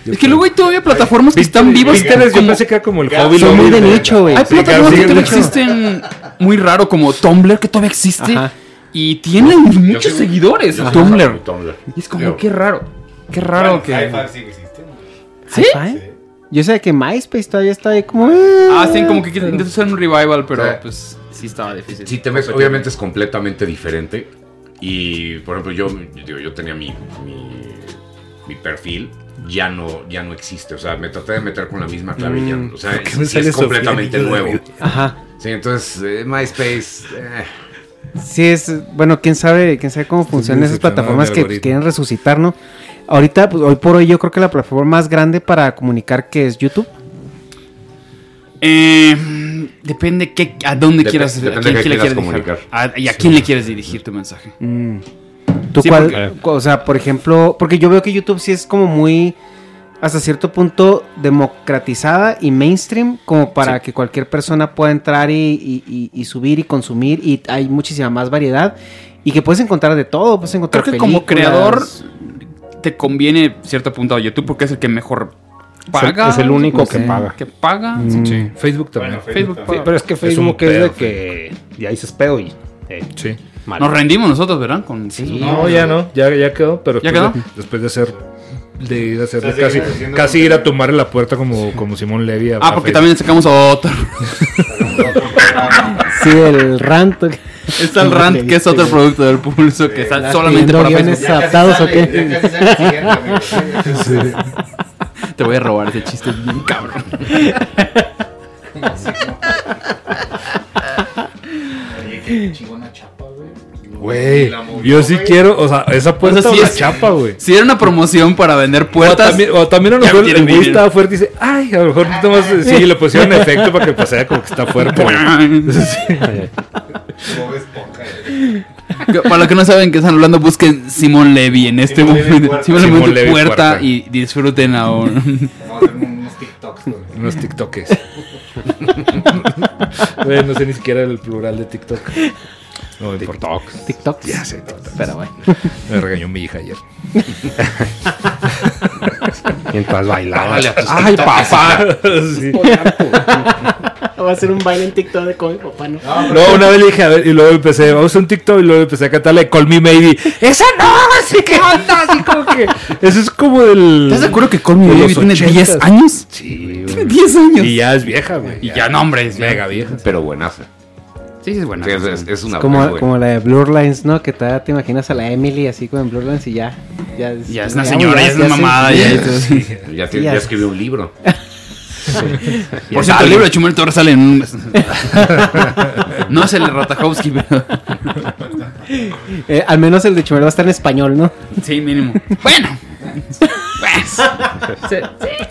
es que luego hay todavía plataformas que están vivas. Pinterest yo pensé que era como el hobby. Son muy de nicho, güey. Hay Sí, plataformas que todavía existen muy raro como Tumblr que todavía existe Ajá. Y tiene muchos seguidores. Yo Tumblr. Y es como Yo- qué raro. Qué raro Bueno, que. High Five sí. Yo sé que MySpace todavía está ahí como... eh, Ah, sí, como que quieren intentar hacer un revival, pero Sí. pues sí estaba difícil. Si te ves, obviamente es completamente diferente. Y, por ejemplo, yo, digo, yo tenía mi, mi mi perfil ya no, ya no existe. O sea, me traté de meter con la misma ya. Mm. O sea, ¿Por qué es, completamente nuevo. Ajá. Sí, entonces eh, MySpace. eh, Sí, es, bueno, quién sabe, quién sabe cómo funcionan esas plataformas que pues, algoritmo. quieren resucitar, ¿no? Ahorita, pues, hoy por hoy, yo creo que la plataforma más grande para comunicar que es YouTube. Eh, depende qué, a dónde Dep- quieras, a quién, de qué quién le quieras quieres comunicar. dejar. A- y a quién le quieres dirigir tu mensaje. Mm. ¿Tú Sí, cuál? porque- O sea, por ejemplo, porque yo veo que YouTube sí es como muy, hasta cierto punto, democratizada y mainstream, como para que cualquier persona pueda entrar y, y- y- y subir y consumir, y hay muchísima más variedad, y que puedes encontrar de todo, puedes encontrar Creo que como creador te conviene cierto punto a YouTube porque es el que mejor paga. es el único no que paga. Que paga. Mm. Sí, Facebook también. Bueno, Facebook. Sí, paga. pero es que Es un Facebook es, pedo, de que ya dices pedo y. eh, Sí. mal. Nos rendimos nosotros, ¿verdad? Con Facebook. No, ya no, ya, ya quedó, pero ¿Ya después quedó? De, después de hacer de ir a hacer O sea, casi, casi ir a tomar la puerta como, como Simón Levy. a- Ah, a porque Facebook. también sacamos otro. Sí, el rant. Está el rant, que es otro producto del pulso, que está ¿Estás solamente para guiones Facebook. adaptados o qué? Te voy a robar ese chiste bien cabrón. Oye, qué güey. Güey, La yo sí quiero, o sea, esa puerta O sea, o sí la es- chapa, güey. Si era una promoción para vender O puertas. también, o también a lo mejor me el güey estaba fuerte y dice, ay, a lo mejor nomás, sí, le pusieron efecto para que pasara como que está fuerte. Para los que no saben que están hablando, busquen Simón Levy en este Simón momento. Puerta. Simón Simón Levy puerta, Puerta. y disfruten ahora. Vamos a hacer unos TikToks, güey. Unos TikTokes. Güey, no sé ni siquiera el plural de TikTok. No, TikTok. TikTok. Ya sé, TikTok. Pero bueno. Me regañó mi hija ayer. Mientras bailaba. ¡Ay, papá! Sí. Va a ser un baile en TikTok de con mi papá, ¿no? Luego una vez le dije, a ver, y luego empecé, vamos a hacer un TikTok y luego empecé a cantarle Call Me Maybe. ¡Esa no! Así que onda, así como que. Eso es como del. ¿Estás de acuerdo que Call Me los tiene 10 ochentas. años? Sí, Tiene güey. 10 años. Y ya es vieja, güey. Y ya, no, hombre, es Mega vieja. pero buenaza. Sí, es buena. Sí, es, es- es una Como, buena, güey. como la de Blur Lines, ¿no? Que te, te imaginas a la Emily así con Blur Lines y ya. Ya es, Ya es una señora, ya es una mamada. ya es- Ya, escribió un libro. Por cierto, el libro de Chumel Torres sale en un... No es el de Ratajkowski, pero... Eh, al menos el de Chumel va a estar en español, ¿no? Sí, mínimo. Bueno. Pues...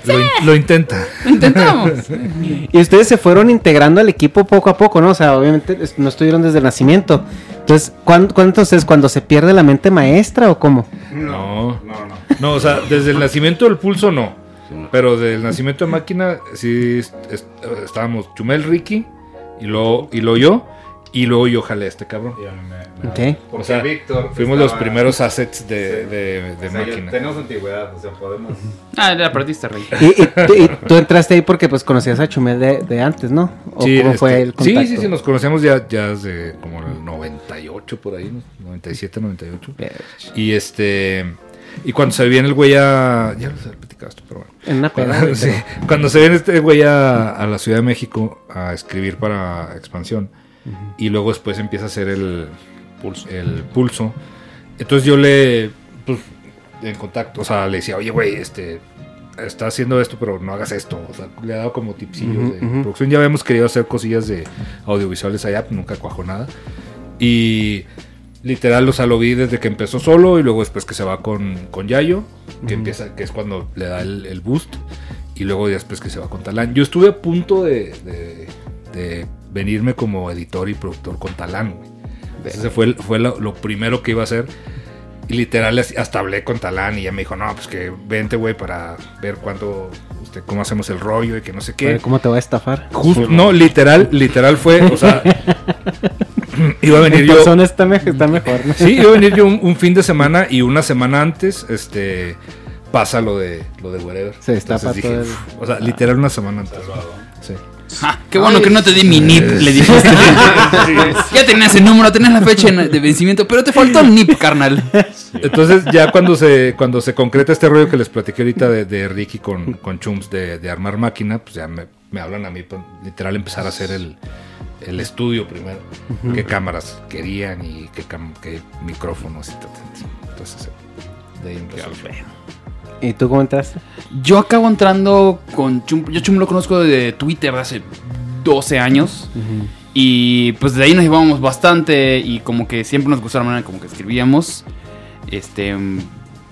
Lo, in- lo intenta. Lo intentamos. Y ustedes se fueron integrando al equipo poco a poco, ¿no? O sea, obviamente no estuvieron desde el nacimiento. Entonces, ¿cuándo, cuándo entonces? ¿Cuando se pierde la mente maestra o cómo? No. No, no. No, o sea, desde el nacimiento del pulso no. Pero del nacimiento de máquina sí est- est- estábamos Chumel, Ricky y luego, y luego yo. Y luego yo jalé a este cabrón. Y a mí me- me- Ok. Porque O sea, Víctor Fuimos los estaba- primeros assets de, Sí. de, de O sea, yo- máquina. tenemos antigüedad, o sea, podemos. Ah, era partista, rey. Y, y tú- y tú entraste ahí porque pues conocías a Chumel de, de antes, ¿no? ¿O Sí, cómo este, fue el sí, contacto? sí, sí, nos conocemos ya, ya desde como el 98 por ahí, ¿no? 97, 98. Y este. Y cuando se viene el güey a. Ya los he platicado esto, pero bueno. En una. Cuando, sí, cuando se viene este güey a, a la Ciudad de México a escribir para expansión. Y luego después empieza a hacer el pulso. El pulso. Entonces yo le. Pues, en contacto. O sea, le decía, oye, güey, este. Está haciendo esto, pero no hagas esto. O sea, le he dado como tipsillos Ujú, de ujú. producción. Ya habíamos querido hacer cosillas de audiovisuales allá, nunca cuajó nada. Y literal, o sea, lo vi desde que empezó solo y luego después que se va con, con Yayo, que empieza, que es cuando le da el, el boost, y luego después que se va con Talán. Yo estuve a punto de, de- de venirme como editor y productor con Talán, güey. Ese fue, fue lo, lo primero que iba a hacer. Y literal, hasta hablé con Talán y ya me dijo, no, pues que vente, güey, para ver cuánto, este, cómo hacemos el rollo y que no sé A qué. ver, ¿Cómo te va a estafar? Justo, no, literal, literal fue, o sea, iba a venir En yo. está, me- está mejor, ¿no? Sí, iba a venir yo un, un fin de semana y una semana antes, este, pasa lo de lo de Wherever. Se destapa Entonces todo el- "Uf", O sea, literal una semana antes. Sí. Ah, qué bueno que no te di mi NIP, le dijiste. ya tenías el número, tenías la fecha de vencimiento, pero te faltó el NIP, carnal. Entonces ya cuando se cuando se concreta este rollo que les platiqué ahorita de, de Ricky con, con Chums de, de armar máquina, pues ya me, me hablan a mí, pues, literal empezar a hacer el, el estudio primero. Qué cámaras querían y qué, qué micrófonos y todo. Entonces, de ahí empezó. ¿Y tú cómo entraste? Yo acabo entrando con Chum. Yo Chum lo conozco de Twitter de hace 12 años. Y pues de ahí nos llevábamos bastante. Y como que siempre nos gustó la manera como que escribíamos. Este.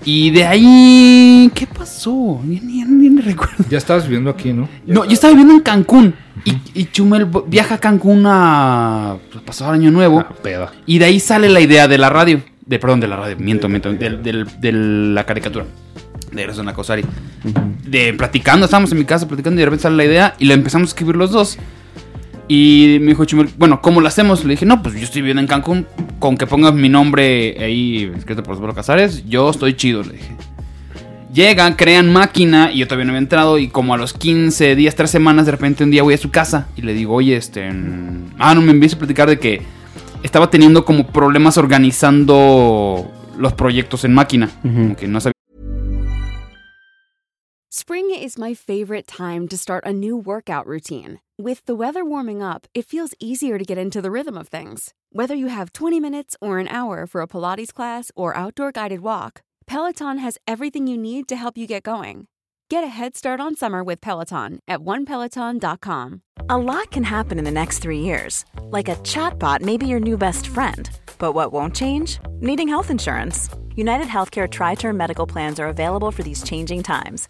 Y de ahí. ¿Qué pasó? Ni, ni- ni- ni recuerdo. Ya estabas viviendo aquí, ¿no? No, yo estaba viviendo en Cancún. Y, y Chumel viaja a Cancún a. Pues, pasado el año nuevo. Ah, peda. Y de ahí sale la idea de la radio. De, perdón, de la radio. Miento, miento. de la caricatura. De una Cosari. De platicando, estábamos en mi casa platicando y de repente sale la idea y la empezamos a escribir los dos. Y me dijo Chumel, bueno, ¿cómo lo hacemos? Le dije, no, pues yo estoy viviendo en Cancún. Con que pongas mi nombre ahí escrito por Osvaldo Casares, yo estoy chido, le dije. Llegan, crean máquina y yo todavía no había entrado y como a los 15 días, 3 semanas, de repente un día voy a su casa y le digo, oye, este... Ah, no, me empiezo a platicar de que estaba teniendo como problemas organizando los proyectos en máquina. Como que no sabía Spring is my favorite time to start a new workout routine. With the weather warming up, it feels easier to get into the rhythm of things. Whether you have 20 minutes or an hour for a Pilates class or outdoor guided walk, Peloton has everything you need to help you get going. Get a head start on summer with Peloton at onepeloton.com. A lot can happen in the next three years. Like a chatbot may be your new best friend. But what won't change? Needing health insurance. United Healthcare Tri Term Medical Plans are available for these changing times.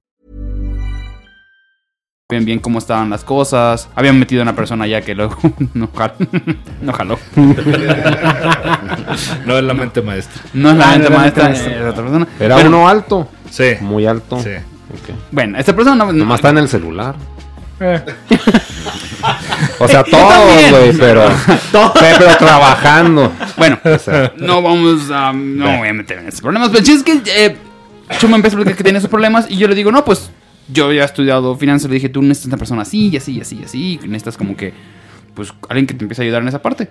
bien, bien cómo estaban las cosas. Habían metido a una persona ya que luego no, jal- no jaló. No es la mente maestra. No es la Ah, mente no era la maestra, mente maestra. era otra persona. Era Bueno, uno alto. Sí. Muy alto. Sí. Bueno, esta persona no, Nomás está en el celular. Eh. O sea, todos, güey, pero, pero trabajando. Bueno, O sea, no vamos a. No voy a meter en esos problemas. Pero el chiste es que eh, Chuma empezó a que tiene esos problemas y yo le digo, no, pues yo ya he estudiado finanzas. Le dije, tú necesitas una persona así, y así, y así, y así. y Necesitas como que, pues, alguien que te empiece a ayudar en esa parte.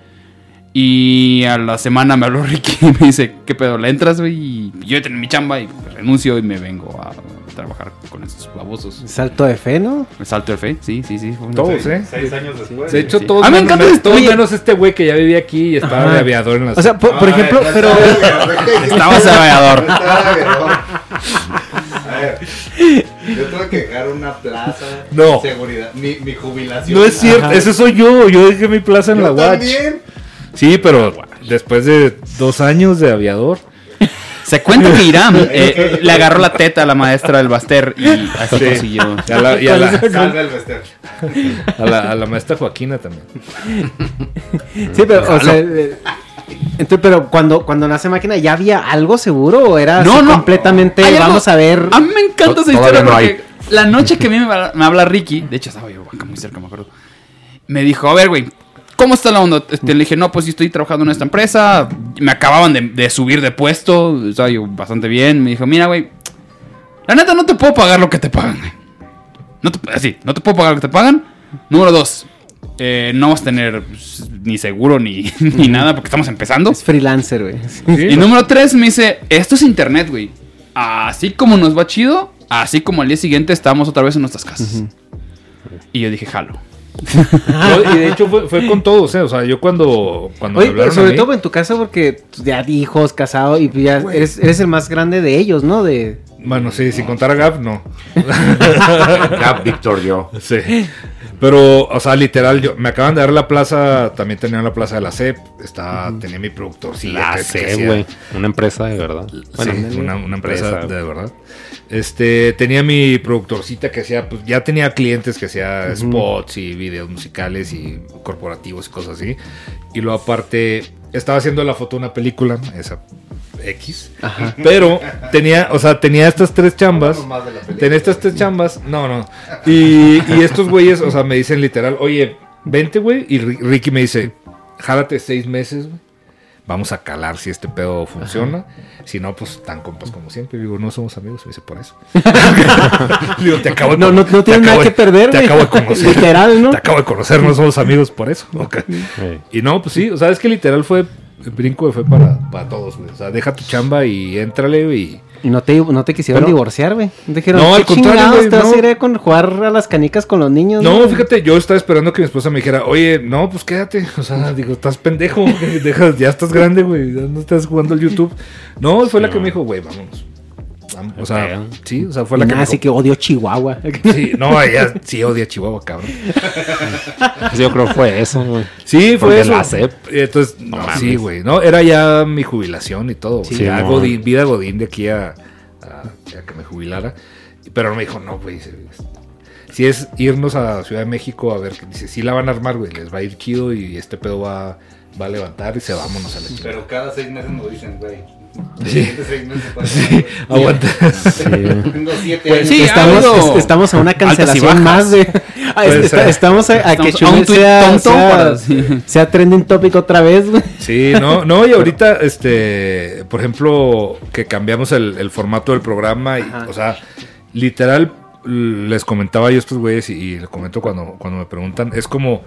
Y a la semana me habló Ricky y me dice, ¿qué pedo? ¿Le entras, güey? Y yo tengo mi chamba y renuncio y me vengo a trabajar con estos babosos. Salto de fe, ¿no? El salto de fe, sí, sí, sí. Todos, ¿eh? seis años después. De hecho, Sí. todos, A mí me menos, encanta esto. todos Oye. menos este güey que ya vivía aquí y estaba Ajá. de aviador en la O sea, por, por Ah, ejemplo, pero... ya, Estabas de aviador. Estaba de aviador. A ver, yo tuve que dejar una plaza. No. Seguridad. Mi, mi jubilación. No es cierto, Ajá. ese soy yo. Yo dejé mi plaza en Yo la Watch. también. Sí, pero después de dos años de aviador. Se cuenta que Irán eh, le agarró la teta a la maestra del Baster y así Sí. consiguió. Y a la, y a la- Salga el Bester. a la- a la maestra Joaquina también. Sí, pero, o sea, eh, entonces, pero cuando, cuando nace máquina, ¿ya había algo seguro o era No, así no. completamente, algo- vamos a ver? A mí me encanta esa historia no porque hay. la noche que a mí me, me habla Ricky, de hecho estaba yo acá muy cerca, me acuerdo. Me dijo, a ver, güey, ¿cómo está la onda? Este, le dije, no, pues sí estoy trabajando en esta empresa. Me acababan de, de subir de puesto, estaba yo bastante bien. Me dijo, mira, güey, la neta no te puedo pagar lo que te pagan, güey. No te, así, no te puedo pagar lo que te pagan. Número dos, eh, no vas a tener pues, ni seguro ni, ni nada porque estamos empezando. Es freelancer, güey. Y número 3 me dice, esto es internet, güey. Así como nos va chido, así como al día siguiente estamos otra vez en nuestras casas. Y yo dije, jalo. No, y de hecho fue, fue con todos, ¿eh? O sea, yo cuando, cuando me Oye, hablaron a sobre mí- todo en tu casa porque pues, ya hijos, casado y pues, ya eres, eres el más grande de ellos, ¿no? De... Bueno, sí, sin contar a Gap, no. Gap, Víctor, yo. Sí. Pero, o sea, literal, yo, me acaban de dar la plaza, también tenía la plaza de la CEP, estaba, tenía mi productor. Sí, La hacía- güey. Una empresa de verdad. Bueno, sí, una, una empresa empresa. de verdad. Este, tenía mi productorcita que hacía, pues ya tenía clientes que hacía spots y videos musicales y corporativos y cosas así. Y luego aparte, estaba haciendo la foto de una película, esa X. Pero tenía, o sea, tenía estas tres chambas. Tenía estas tres chambas. No, no. Y, y estos güeyes, o sea, me dicen literal, oye, vente, güey. Y Ri- Ricky me dice, jálate seis meses, güey. Vamos a calar si este pedo funciona. Si no, pues tan compas como siempre. Digo, no somos amigos, me dice por eso. Digo, te acabo de No, no, tienes nada que de- perder, Te güey. acabo de conocer. Literal, ¿no? Te acabo de conocer, no somos amigos por eso. Ok. Sí. Y no, pues sí, o sea, es que literal fue el brinco fue para, para todos, güey. O sea, deja tu chamba y éntrale, güey. y- no te, no te quisieron Pero- divorciar, güey. Dijeron, No, al "¿Qué contrario, güey, te vas no. a ir a con jugar a las canicas con los niños? No, güey?" fíjate, yo estaba esperando que mi esposa me dijera, oye, no, pues quédate. O sea, digo, estás pendejo, güey, deja, ya estás grande, güey, ya no estás jugando al YouTube. No, fue la que me dijo, güey, vámonos. O sea, sí, o sea, fue la Y que así que odio Chihuahua. Sí, no, ella sí odia a Chihuahua, cabrón. Yo creo que fue eso, güey. Sí, fue Porque eso. la CEP. Entonces, No no, mames. sí, güey, ¿no? Era ya mi jubilación y todo. Sí, ya. Godín, vida Godín de aquí a, a- a que me jubilara. Pero me dijo, no, güey. Si, es irnos a Ciudad de México a ver, que dice, sí la van a armar, güey, les va a ir chido y este pedo va, va a levantar y se vámonos a la chingada. Pero cada seis meses nos dicen, güey. Sí. pueden Sí, aguanta. Tengo siete Pues, años. estamos, es- estamos a una cancelación más de. Ah, está- estamos a, a que Estamos Chumel sea, sea, para- sí. sea trending topic otra vez, güey. Sí, no, no, y ahorita, este, por ejemplo, que cambiamos el, el formato del programa, y, o sea, literal, les comentaba yo a estos güeyes y, y les comento cuando, cuando me preguntan, es como,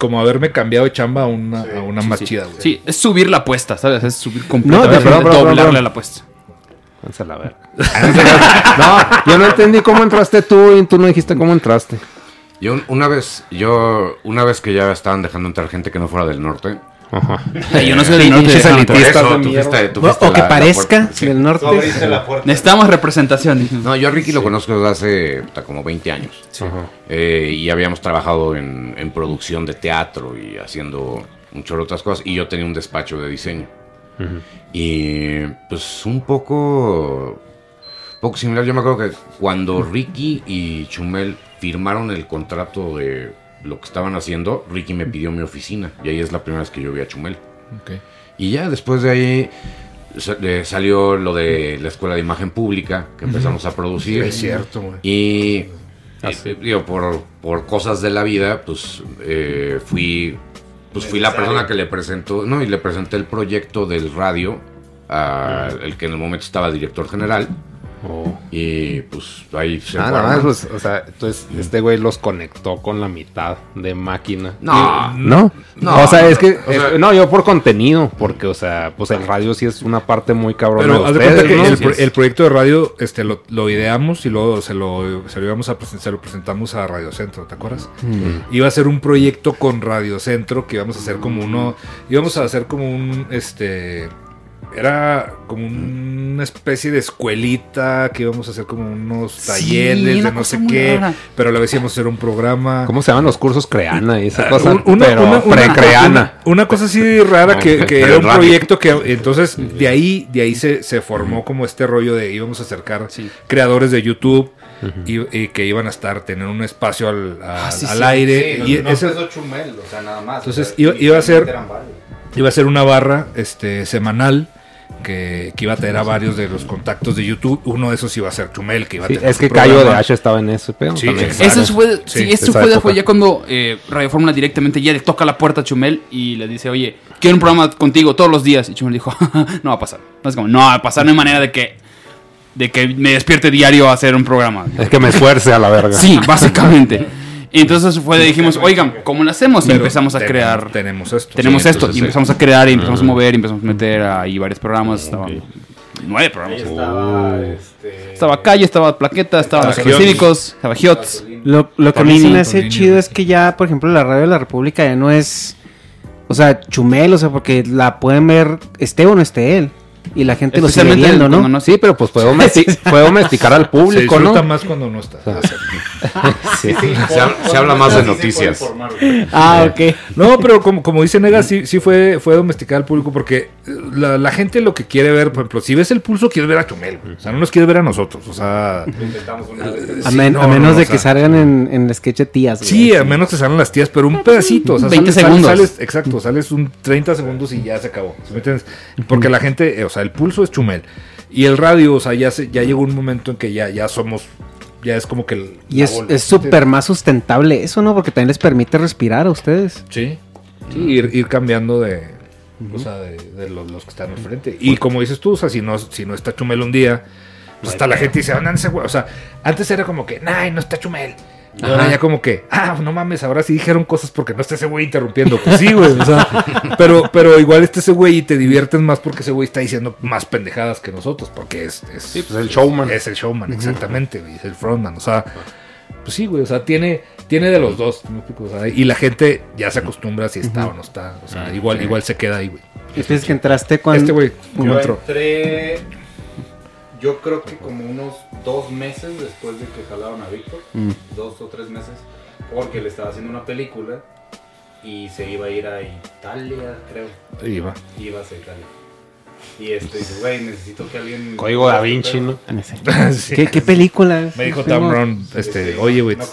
como haberme cambiado de chamba a una, a una más sí. chida, güey. Sí, es subir la apuesta, ¿sabes? Es subir No, completamente, perdón, perdón, perdón, doblarle perdón. la apuesta. A la verga. no, yo no entendí cómo entraste tú y tú no dijiste cómo entraste. Yo un- una vez, yo una vez que ya estaban dejando entrar gente que no fuera del norte. Ajá. Yo no soy del norte, de Por eso, tú fuiste- tú No, fuiste o que la- parezca. Sí. del norte. Necesitamos representación. No, yo a Ricky lo conozco desde hace como 20 años. Eh, y habíamos trabajado en, en producción de teatro y haciendo un chorro de otras cosas. Y yo tenía un despacho de diseño. Y pues un poco, poco similar. Yo me acuerdo que cuando Ricky y Chumel firmaron el contrato de lo que estaban haciendo, Ricky me pidió mi oficina. Y ahí es la primera vez que yo vi a Chumel. Ok. Y ya después de ahí sa- eh, salió lo de la Escuela de Imagen Pública, que empezamos a producir. Sí, es cierto, güey. Y, digo, por, por cosas de la vida, pues eh, fui pues fui la persona que le presentó, no, y le presenté el proyecto del radio, al que en el momento estaba director general. Y pues ahí se Ah, nada más, pues, o sea, entonces este güey los conectó con la mitad de máquina. No. No, No, o sea, no, es que, o sea- es- no, yo por contenido, porque, o sea, pues el radio sí es una parte muy cabrona Pero de ustedes, cuenta que ¿no? el, pro- el proyecto de radio este, lo, lo ideamos y luego se lo, se lo íbamos a presen- se lo presentamos a Radio Centro, ¿te acuerdas? Mm. Iba a ser un proyecto con Radio Centro que íbamos a hacer como uno, íbamos a hacer como un, este, era como una especie de escuelita que íbamos a hacer como unos talleres de no sé qué, rara. pero a la vez íbamos a hacer un programa. ¿Cómo se llaman los cursos Creana y esa Ah, cosa? un- una, pero una- cosa así rara Ah, que, pero era un radio. proyecto que entonces de ahí de ahí se, se formó como este rollo de íbamos a acercar creadores de YouTube y, y que iban a estar tener un espacio al, a- Ah, sí, al sí. aire Sí, y no, no ese- empezó Chumel, o sea, nada más. entonces o sea, iba, iba a ser. Iba a ser una barra este semanal que, que iba a tener a varios de los contactos de YouTube uno de esos iba a ser Chumel que iba a Sí, tener es que Cayo de programa. H estaba en ese pedo. Sí. Eso fue, sí, Sí, eso fue, fue ya cuando eh, Radio Fórmula directamente ya le toca la puerta a Chumel y le dice, oye, quiero un programa contigo todos los días. Y Chumel dijo, no va a pasar. No, es como, no va a pasar, no hay manera de que, de que me despierte diario a hacer un programa. Es que me esfuerce a la verga. Sí, básicamente. Y entonces fue, de- dijimos, oigan, ¿cómo lo hacemos? Y empezamos a crear. tenemos esto. Tenemos Sí, esto. entonces, Y sí. empezamos a crear y empezamos a mover y empezamos a meter ahí varios programas. Estaban nueve programas. Ahí estaba, este, Estaba Calle, estaba Plaqueta, estaban los cívicos, estaba Hiots. Lo, lo que a mí se me hace chido es que ya, por ejemplo, la radio de la República ya no es. O sea, chumel, o sea, porque la pueden ver, esté o no esté él. Y la gente lo sigue viendo, ¿no? Sí, pero pues puede domesticar al se público, disfruta ¿no? más cuando no está Sí. Se, habla- se habla más de noticias. Ah, ok. No, pero como, como dice Nega, sí, sí fue, fue domesticar al público porque eh, la, la gente lo que quiere ver, por ejemplo, si ves el pulso, quieres ver a Chumel. O sea, no nos quieres ver a nosotros. O sea, Lo intentamos una vez. A, men- no, a menos no, de o que salgan en, en el sketch de tías. güey. Sí, a menos que salgan las tías, pero un pedacito. O sea, 20 sales- sales- segundos. sales- exacto, sales un 30 segundos y ya se acabó. ¿sí me entiendes? Porque la gente, eh, o sea, el pulso es Chumel. Y el radio, o sea, ya, se, ya llegó un momento en que ya, ya somos, ya es como que el... Y es súper más sustentable eso, ¿no? Porque también les permite respirar a ustedes. Sí. Sí, ir, ir cambiando de, o sea, de, de los, los que están al frente. Y como dices tú, o sea, si no, si no está Chumel un día, pues hasta la gente dice, "Ah, ese güey". O sea, antes era como que, ay, no está Chumel. Y ahora ya como que, ah, no mames, ahora sí dijeron cosas porque no está ese güey interrumpiendo. Pues sí, güey. O sea, pero, pero igual está ese güey y te diviertes más porque ese güey está diciendo más pendejadas que nosotros. Porque es. es Sí, pues el showman. Es el showman, exactamente, güey. Es el frontman. O sea, pues sí, güey. O sea, tiene, tiene de los dos. y la gente ya se acostumbra si está o no está. O sea, igual, igual se queda ahí, güey. Entonces que entraste cuando... Este güey, Yo entró. entré, yo creo que como unos dos meses después de que jalaron a Víctor, Mm. dos o tres meses, porque le estaba haciendo una película y se iba a ir a Italia, creo. Iba. Iba hacia Italia. Y este dice, güey, necesito que alguien... Código Da Vinci, ¿no? Sí. ¿Qué, qué película? Me dijo Tom Brown, este, oye, güey, No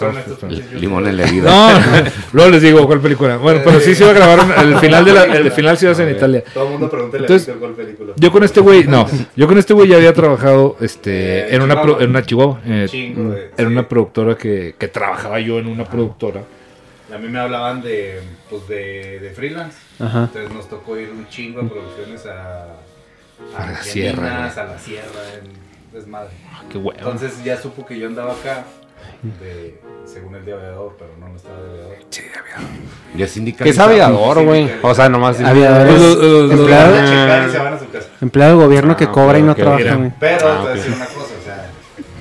Limón en la herida. No, luego les digo cuál película. Bueno, pero sí se iba a grabar el final de la, el final se iba a hacer en Italia. Todo el mundo a Víctor cuál película. Yo con este güey, no, yo con este güey ya había trabajado este, Eh, en, una pro- Chihuahua. en una Chihuahua, eh, Chingo de- en sí. una productora que, que trabajaba yo en una productora. A mí me hablaban de, pues de, de freelance. Ajá. Entonces nos tocó ir un chingo de producciones a, A la Llaninas, sierra, a la sierra, en desmadre. Qué huevo. Entonces ya supo que yo andaba acá, de, según el de aviador, pero no, no estaba de aviador. Sí, aviador. Ya es ¿Qué es aviador, güey? O sea, nomás. Aviadores, Los- los- los- empleado, Van a checar y se van a su casa. empleado de gobierno que Ah, cobra y no ok, trabaja, güey. Pero Ah, te voy a decir una cosa, o sea,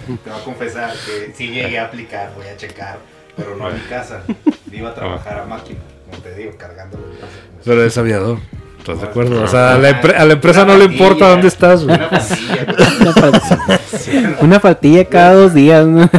te voy a confesar que sí llegué a aplicar, voy a checar, pero no a mi casa. Iba a trabajar a máquina, como te digo, cargándolo. Pero es aviador. ¿Estás de No, acuerdo? O no, sea, a la, a la empresa una no le importa dónde estás, güey. Una plantilla, Una, fal- una faltilla cada dos días, ¿no?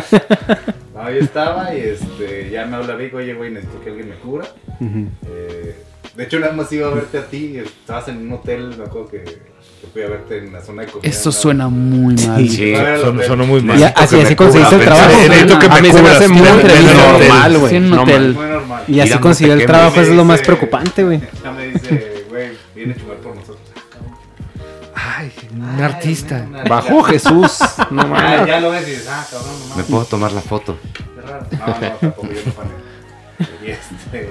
No, yo estaba y este, ya me habla Vic, oye, güey, necesito que alguien me cubra. Eh, de hecho, nada más iba a verte a ti, estabas en un hotel, me acuerdo que, que fui a verte en la zona de comida. Esto ¿no? suena muy mal. Sí, Son- sonó muy mal. Y así, así conseguiste el trabajo. pensé, Necesito que A me mí se me hace muy normal, güey. Y así consiguió el trabajo, es lo más preocupante, güey. Ya me dice, güey, viene a por nosotros. Ay, un artista. Una- Bajo Jesús. No Ah, mames. ya lo ves y dices, ah, cabrón, no ¿Me puedo tomar la foto? No, no, tampoco yo no. Y este,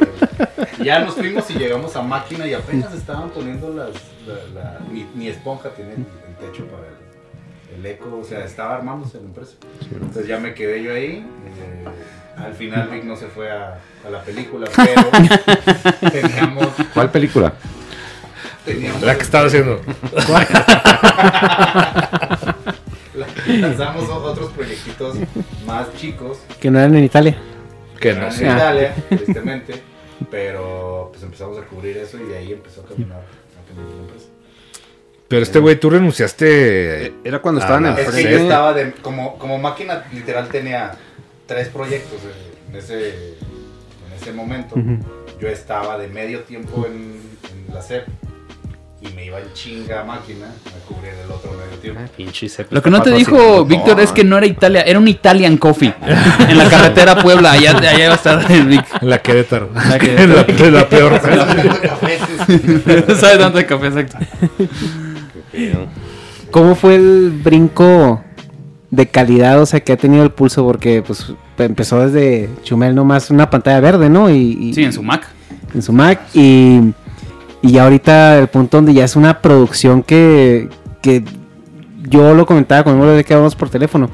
ya nos fuimos y llegamos a máquina y apenas estaban poniendo las. La, la- ni, ni esponja tiene el, el techo para el, el eco, o sea, estaba armándose la empresa. Entonces ya me quedé yo ahí. eh, al final Vic no se fue a, a la película, pero teníamos. ¿Cuál película? Teníamos La que estaba haciendo. Lanzamos otros proyectitos más chicos Que no eran en Italia. Que no no en sé. Italia, tristemente, pero pues empezamos a cubrir eso y de ahí empezó a caminar, a caminar. Pero este güey, tú renunciaste. Era cuando Ah, estaban en Es que yo estaba de, como, como máquina literal tenía tres proyectos en, en ese, en ese momento. Yo estaba de medio tiempo en, en la SEP y me iba en chinga máquina a cubrir el otro medio tiempo. Pinche Zeppelin Lo que no te dijo Víctor es que no era Italia, era un Italian Coffee. en la carretera Puebla, allá, allá iba a estar el Vic. En la Querétaro. La Querétaro. la, la peor. No sabe tanto de café, exacto. ¿Cómo fue el brinco de calidad, o sea, que ha tenido el pulso? Porque pues empezó desde Chumel nomás una pantalla verde, ¿no? Y, y- Sí, en su Mac. en su Mac y, y ya ahorita el punto donde ya es una producción que, que yo lo comentaba con de que hablamos por teléfono,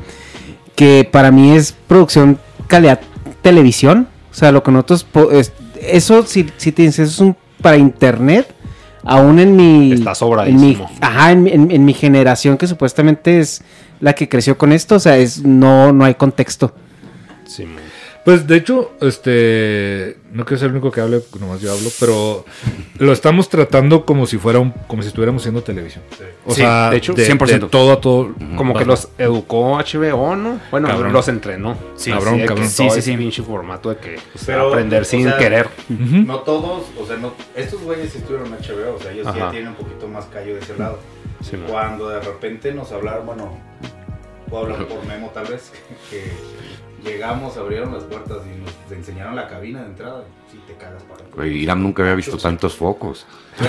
que para mí es producción calidad televisión, o sea, lo que nosotros, eso si, si te dices, eso es un, para internet, aún en mi... Está en mi, ajá, en, mi- en- en mi generación que supuestamente es la que creció con esto, o sea, es no, no hay contexto. Sí, man. Pues de hecho, este. No quiero ser el único que hable, nomás yo hablo, pero lo estamos tratando como si fuera un, como si estuviéramos haciendo televisión. O Sí, sea, de hecho, de, 100%. de todo a todo. Como que los educó HBO, ¿no? Bueno, Cabrón. los entrenó. Sí, Cabrón, que cabrón. Sí, sí, sí. pinche formato de que pues, Pero, aprender o sin sea, querer. No todos, o sea, no, estos güeyes sí estuvieron en HBO, o sea, ellos Ajá. ya tienen un poquito más callo de ese lado. Sí. Cuando de repente nos hablaron, bueno, puedo hablar por Memo tal vez, que llegamos, abrieron las puertas y nos enseñaron la cabina de entrada. Sí, te cagas para. Güey, Iram nunca había visto tantos focos.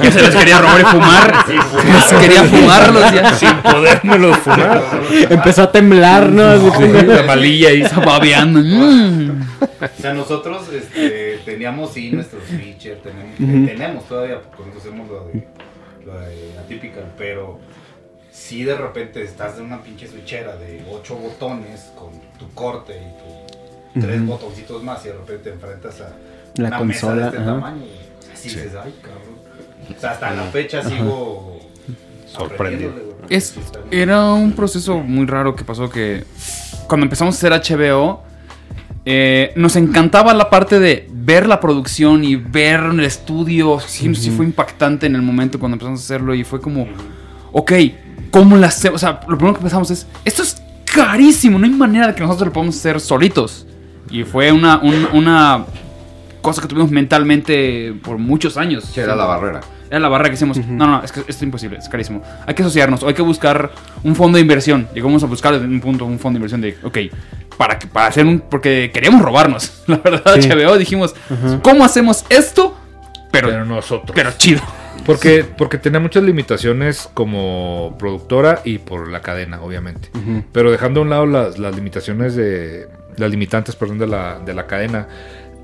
Ya se les quería robar y fumar. Sí, fumar. Se quería fumarlos ya. Sin podérmelos fumar. Empezó a temblar, ¿no? La malilla ahí. Está babeando. Mm. O sea, nosotros este, teníamos sí nuestros features, tenemos, Ujú. tenemos todavía, porque nosotros hacemos lo de, lo de Atypical, pero si de repente estás en una pinche switchera de ocho botones con tu corte y tu tres Ujú. botoncitos más y de repente te enfrentas a La una consola, mesa de este ajá. tamaño y así Sí. dices, ay, cabrón. O sea, hasta la fecha Ajá. sigo Sorprendido. Es, era un proceso muy raro que pasó que cuando empezamos a hacer HBO, eh, nos encantaba la parte de ver la producción y ver el estudio. Sí, sí fue impactante en el momento cuando empezamos a hacerlo y fue como, ok, ¿cómo la hacemos? O sea, lo primero que pensamos es, esto es carísimo, no hay manera de que nosotros lo podamos hacer solitos. Y fue una, un- una cosa que tuvimos mentalmente por muchos años. Sí, era la barrera. Era la barrera que hicimos. No, no, es que esto es imposible, es carísimo. Hay que asociarnos, o hay que buscar un fondo de inversión. Llegamos a buscar en un punto un fondo de inversión de, ok, para, que, para hacer un. Porque queríamos robarnos. La verdad, Sí. HBO dijimos, ¿cómo hacemos esto? Pero, Pero nosotros. pero chido. Porque, porque tenía muchas limitaciones como productora y por la cadena, obviamente. Pero dejando a un lado las, las limitaciones de. Las limitantes, perdón, de la, de la cadena.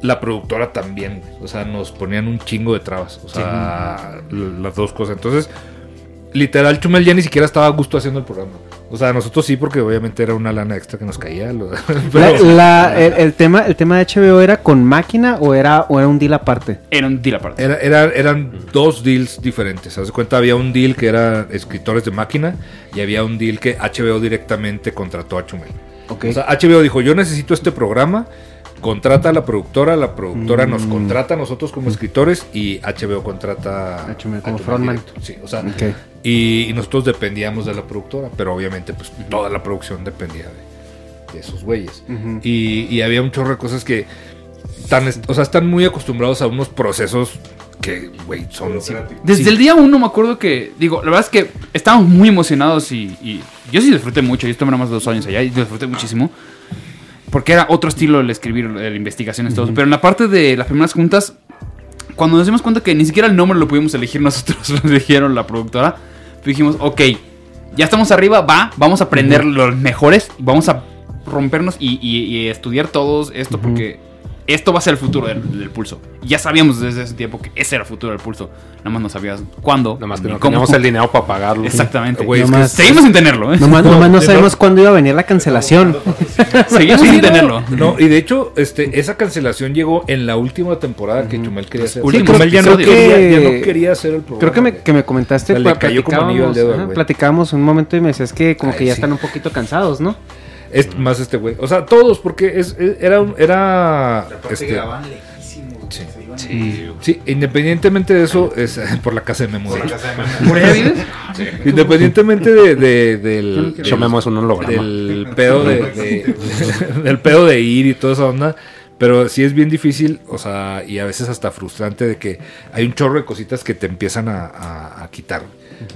La productora también, o sea, nos ponían un chingo de trabas. O sea, las dos cosas. Entonces, literal, Chumel ya ni siquiera estaba a gusto haciendo el programa. O sea, nosotros sí, porque obviamente era una lana extra que nos caía. lo- pero- la- el, el tema, ¿El tema de HBO era con máquina o era, o era un deal aparte? Era un deal aparte. Era, era- eran dos deals diferentes. Haz de cuenta, había un deal que era escritores de máquina y había un deal que HBO directamente contrató a Chumel. O sea, HBO dijo, yo necesito este programa, contrata a la productora, la productora nos Mm. contrata a nosotros como escritores y HBO contrata a como frontman. Sí, o sea, y, y nosotros dependíamos de la productora, pero obviamente pues toda la producción dependía de, de esos güeyes. Y, y había un chorro de cosas que tan, o sea, están muy acostumbrados a unos procesos que, güey, son... Desde sí. el día uno me acuerdo que, digo, la verdad es que estábamos muy emocionados y, y yo sí disfruté mucho. Yo estuve nada más de dos años allá y disfruté muchísimo. Porque era otro estilo el escribir, el investigaciones, todo. Pero en la parte de las primeras juntas, cuando nos dimos cuenta que ni siquiera el nombre lo pudimos elegir nosotros, lo eligieron la productora, dijimos, ok, ya estamos arriba, va, vamos a aprender los mejores, vamos a rompernos y, y- y estudiar todos esto porque esto va a ser el futuro del, del pulso. Ya sabíamos desde ese tiempo que ese era el futuro del pulso. Nada más no sabías cuándo. Nada más que no cómo. teníamos el dinero para pagarlo. Exactamente. Güey, es que Nomás- seguimos sin tenerlo, ¿eh? Nomás, nomás no sabemos cuándo iba a venir la cancelación. Seguimos sin tenerlo. No, y de hecho, este, esa cancelación llegó en la última temporada que Chumel quería hacer. Últimos Chumel ya no, quería, ya no quería hacer el programa. Creo que me, que me comentaste, O sea, le cayó como anillo al platicábamos, dedo ajá, platicábamos un momento y me decías que como Ay, que ya sí. están un poquito cansados, ¿no? Es más este güey. O sea, todos, porque es, es- era un- era este, grababan lejísimos. güey, Sí. se iban Sí. sí, independientemente de eso, es por la casa de Memo. por la casa de Memo. ¿Por vives? Independientemente de, de- del, Yo Memo es un holograma. del pedo de, de- del pedo de ir y toda esa onda. Pero sí es bien difícil, o sea, y a veces hasta frustrante de que hay un chorro de cositas que te empiezan a, a- a quitar.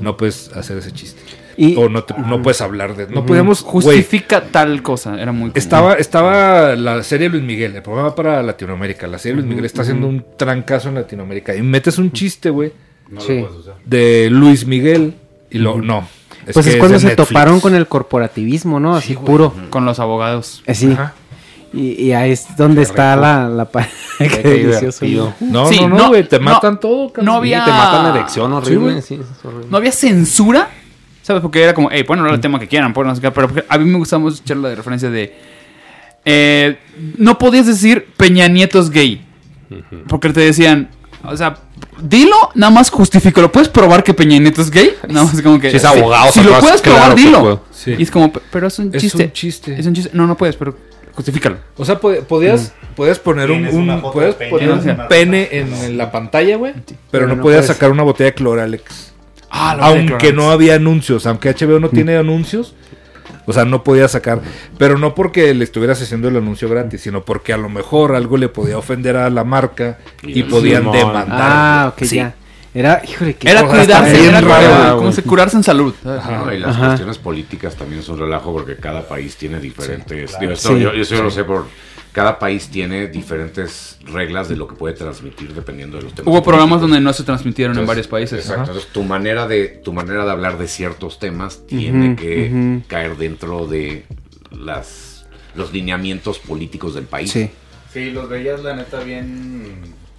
No puedes hacer ese chiste. Y- o no, te- no puedes hablar de... No podemos... Justifica tal cosa. Era muy. común. estaba, estaba la serie Luis Miguel, el programa para Latinoamérica. La serie Luis Miguel está haciendo un trancazo en Latinoamérica. Y metes un chiste, güey, No Sí. lo puedes usar. de Luis Miguel y lo... No. pues es cuando se Netflix. toparon con el corporativismo, ¿no? Así puro. Con los abogados. Eh, sí. Ajá. Y, y ahí es donde está la, la pa- Qué Qué delicioso. divertido. No, Sí, no, no, no, güey, te no, matan todo, cabrón. no Sí, había- te matan la erección Sí, horrible. Sí, es horrible. No había censura. ¿Sabes? Porque era como, hey, pueden hablar del tema que quieran, pueden no qué, pero a mí me gustaba mucho echarle de referencia de. eh, no podías decir Peña Nieto es gay. Porque te decían, o sea, dilo, nada más justifícalo. ¿Puedes probar que Peña Nieto es gay? Nada más como que. Si es abogado, Si lo sacas, puedes probar, dilo. Sí. Y es como, pero es un Es chiste. un chiste. Es un chiste. No, no puedes, pero justifícalo. O sea, pod- podías, podías poner un, Tienes un- una foto podías Peña poner un pene en, en la pantalla, güey. Pero, Pero no, no podías puedes. sacar una botella de Cloralex. Ah, Aunque no había anuncios, aunque HBO no tiene anuncios. O sea, no podía sacar. Pero no porque le estuvieras haciendo el anuncio gratis, sino porque a lo mejor algo le podía ofender a la marca y, Y podían Simón. demandar. Ah, ok, Sí. ya. Era, híjole, qué Era cuidarse, era como- se curarse en salud. No, y las Ajá. cuestiones políticas también es un relajo porque cada país tiene diferentes. claro. digo, esto Sí, yo, yo eso sí. lo sé por. Cada país tiene diferentes reglas de lo que puede transmitir dependiendo de los temas. Hubo programas donde no se transmitieron en varios países. Exacto. Ajá. Entonces, tu manera de tu manera de hablar de ciertos temas tiene que caer dentro de las los lineamientos políticos del país. Sí. Sí, los veías la neta bien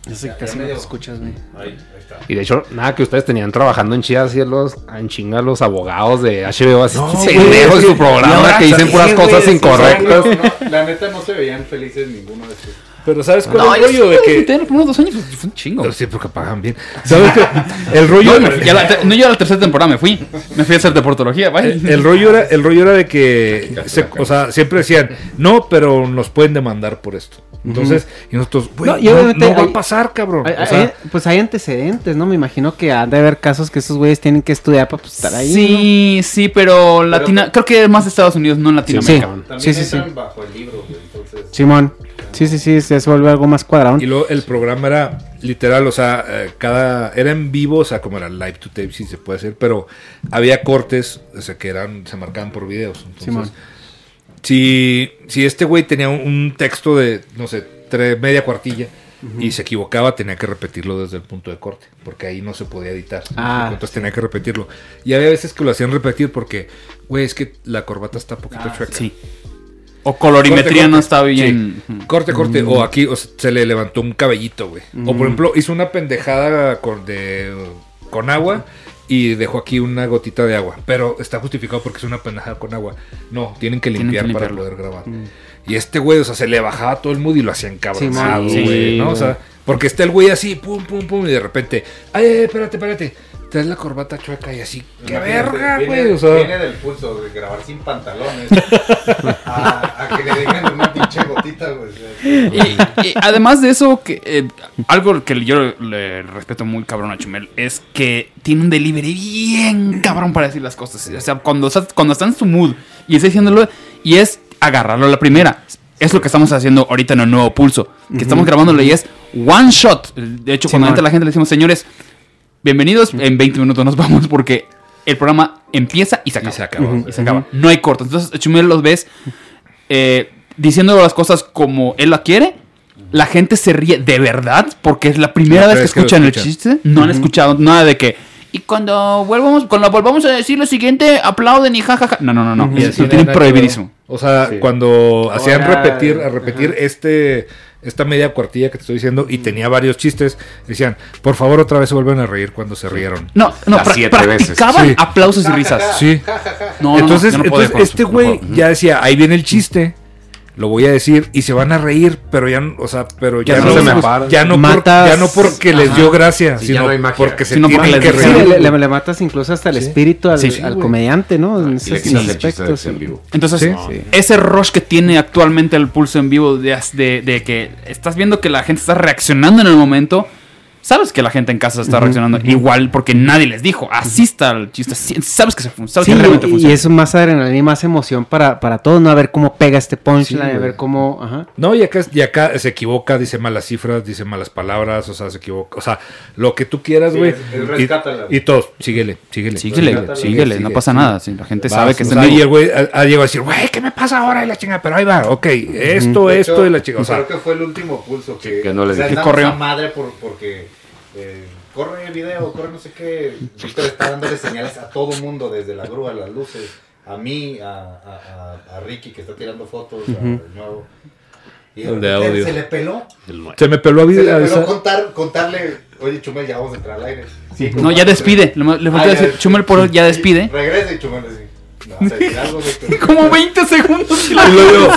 Ya- casi ya no escuchas, güey. Ahí, ahí está. Y de hecho, nada que ustedes tenían trabajando en Chivas así los, en chinga los abogados de HBO así No, pendejos su programa que dicen puras cosas incorrectas. No, la neta no se veían felices ninguno de estos. Pero ¿sabes cuál No, es yo el rollo de que... en los primeros dos años pues, fue un chingo. Sí, porque pagan bien. ¿Sabes qué? El rollo... No, ya la, te- no, yo a la tercera temporada me fui. Me fui a hacer deportología, vaya. El, el rollo era, el rollo era de que, se- o sea, siempre decían, no, pero nos pueden demandar por esto. Entonces, y nosotros, güey, No, no, y obviamente no va hay- a pasar, cabrón. Hay- O sea, hay- pues hay antecedentes, ¿no? Me imagino que han de haber casos que esos güeyes tienen que estudiar para pues, estar ahí. Sí, sí, pero Latina, creo que más de Estados Unidos, no en Latinoamérica. Sí. También Sí, sí, bajo el libro, güey, entonces... Simón. Sí, sí, sí, se vuelve algo más cuadrado. y luego el programa era literal, o sea, eh, cada era en vivo, o sea, como era live to tape, si se puede hacer, pero había cortes, o sea, que eran, se marcaban por videos. Entonces, Simón. si, si este güey tenía un, un texto de, no sé, media cuartilla y se equivocaba, tenía que repetirlo desde el punto de corte, porque ahí no se podía editar. Ah. Entonces tenía que repetirlo. Y había veces que lo hacían repetir porque, güey, es que la corbata está un poquito chueca. Sí. O colorimetría Corte, no está bien. Sí. Corte, corte. O aquí o sea, se le levantó un cabellito, güey. O por ejemplo, hizo una pendejada con, de, con agua y dejó aquí una gotita de agua. Pero está justificado porque es una pendejada con agua. No, tienen que Tienen que limpiar para poder grabar. Y este güey, o sea, se le bajaba todo el mood y lo hacía encabronado, Sí, güey. ¿no? O sea, porque está el güey así, pum, pum, pum, y de repente, ay, ay, espérate, espérate. Traes la corbata chueca y así, qué Imagínate, verga, viene- güey. O sea, Viene del pulso de grabar sin pantalones a, a que le dejen una pinche gotita, güey. Y, y además de eso, que eh, algo que yo le respeto muy cabrón a Chumel es que tiene un delivery bien cabrón para decir las cosas. O sea, cuando, está- cuando está en su mood y está diciéndolo, y es agarrarlo a la primera. Es lo que estamos haciendo ahorita en el nuevo pulso. Que estamos grabándolo y es one shot. De hecho, cuando entra la gente le decimos, señores, bienvenidos, en 20 minutos nos vamos porque el programa empieza y se acaba. se acaba. Y se acaba. No hay cortos. Entonces, Chumel los ves eh, diciendo las cosas como él la quiere. La gente se ríe de verdad porque es la primera La vez que escuchan el chiste. No han escuchado nada de que. Y cuando volvamos, cuando volvamos a decir lo siguiente, aplauden y jajaja. No, no, no, no. Y así lo tienen prohibidísimo. O sea, Sí. cuando hacían Ahora- repetir, a repetir este esta media cuartilla que te estoy diciendo y tenía varios chistes, decían, por favor otra vez se vuelven a reír cuando se rieron. No, no, pra- siete veces. Sí. aplausos y risas. Sí. No, no, no, entonces, no este güey ya decía, ahí viene el chiste. Lo voy a decir y se van a reír, pero ya, no- o sea, pero ya, Ya no, no se me para. ya no, por- ya no porque les dio gracia, Sí, sino no porque se Sino porque tienen que Sí, reír. le, le- le matas incluso hasta el espíritu al, Sí, sí, al güey. comediante, ¿no? En Y le esos quitas el chiste aspectos. de en vivo. Entonces, Sí. Sí. ese rush que tiene actualmente el pulso en vivo de, de- de que estás viendo que la gente está reaccionando en el momento, sabes que la gente en casa está reaccionando igual porque nadie les dijo, así está el chiste, sí, sabes que, se fun- sabes Sí, que realmente y, y funciona. es más adrenalina y más emoción para, para todos, ¿no? A ver cómo pega este punchline, a güey. ver cómo... Ajá. No, y acá, y acá se equivoca, dice malas cifras, dice malas palabras, o sea, se equivoca. O sea, lo que tú quieras, Sí, güey. es y, rescátala. y todos, síguele, síguele. Síguele, síguele, no pasa nada, sí, la gente Vas, sabe que o está y el güey ha, ha llegado a decir, güey, ¿qué me pasa ahora? Y la chinga, pero ahí va, ok, esto, esto hecho, y la chinga. O sea, creo que fue el último pulso que, que no les o sea, dije. corrió. a madre por, porque eh, corre el video, corre no sé qué. Víctor está dándole señales a todo mundo, desde la grúa, las luces, a mí, a, a, a, a Ricky que está tirando fotos, al nuevo. Y El de repente audio. Se le peló. se me peló a Se le vida. peló contar, contarle, oye Chumel, ya vamos a entrar al aire. Sí, No, ya despide, le, le Ah, ya decir, despide. Chumel por ya despide. Regresa y Chumel. Como 20 segundos. y luego,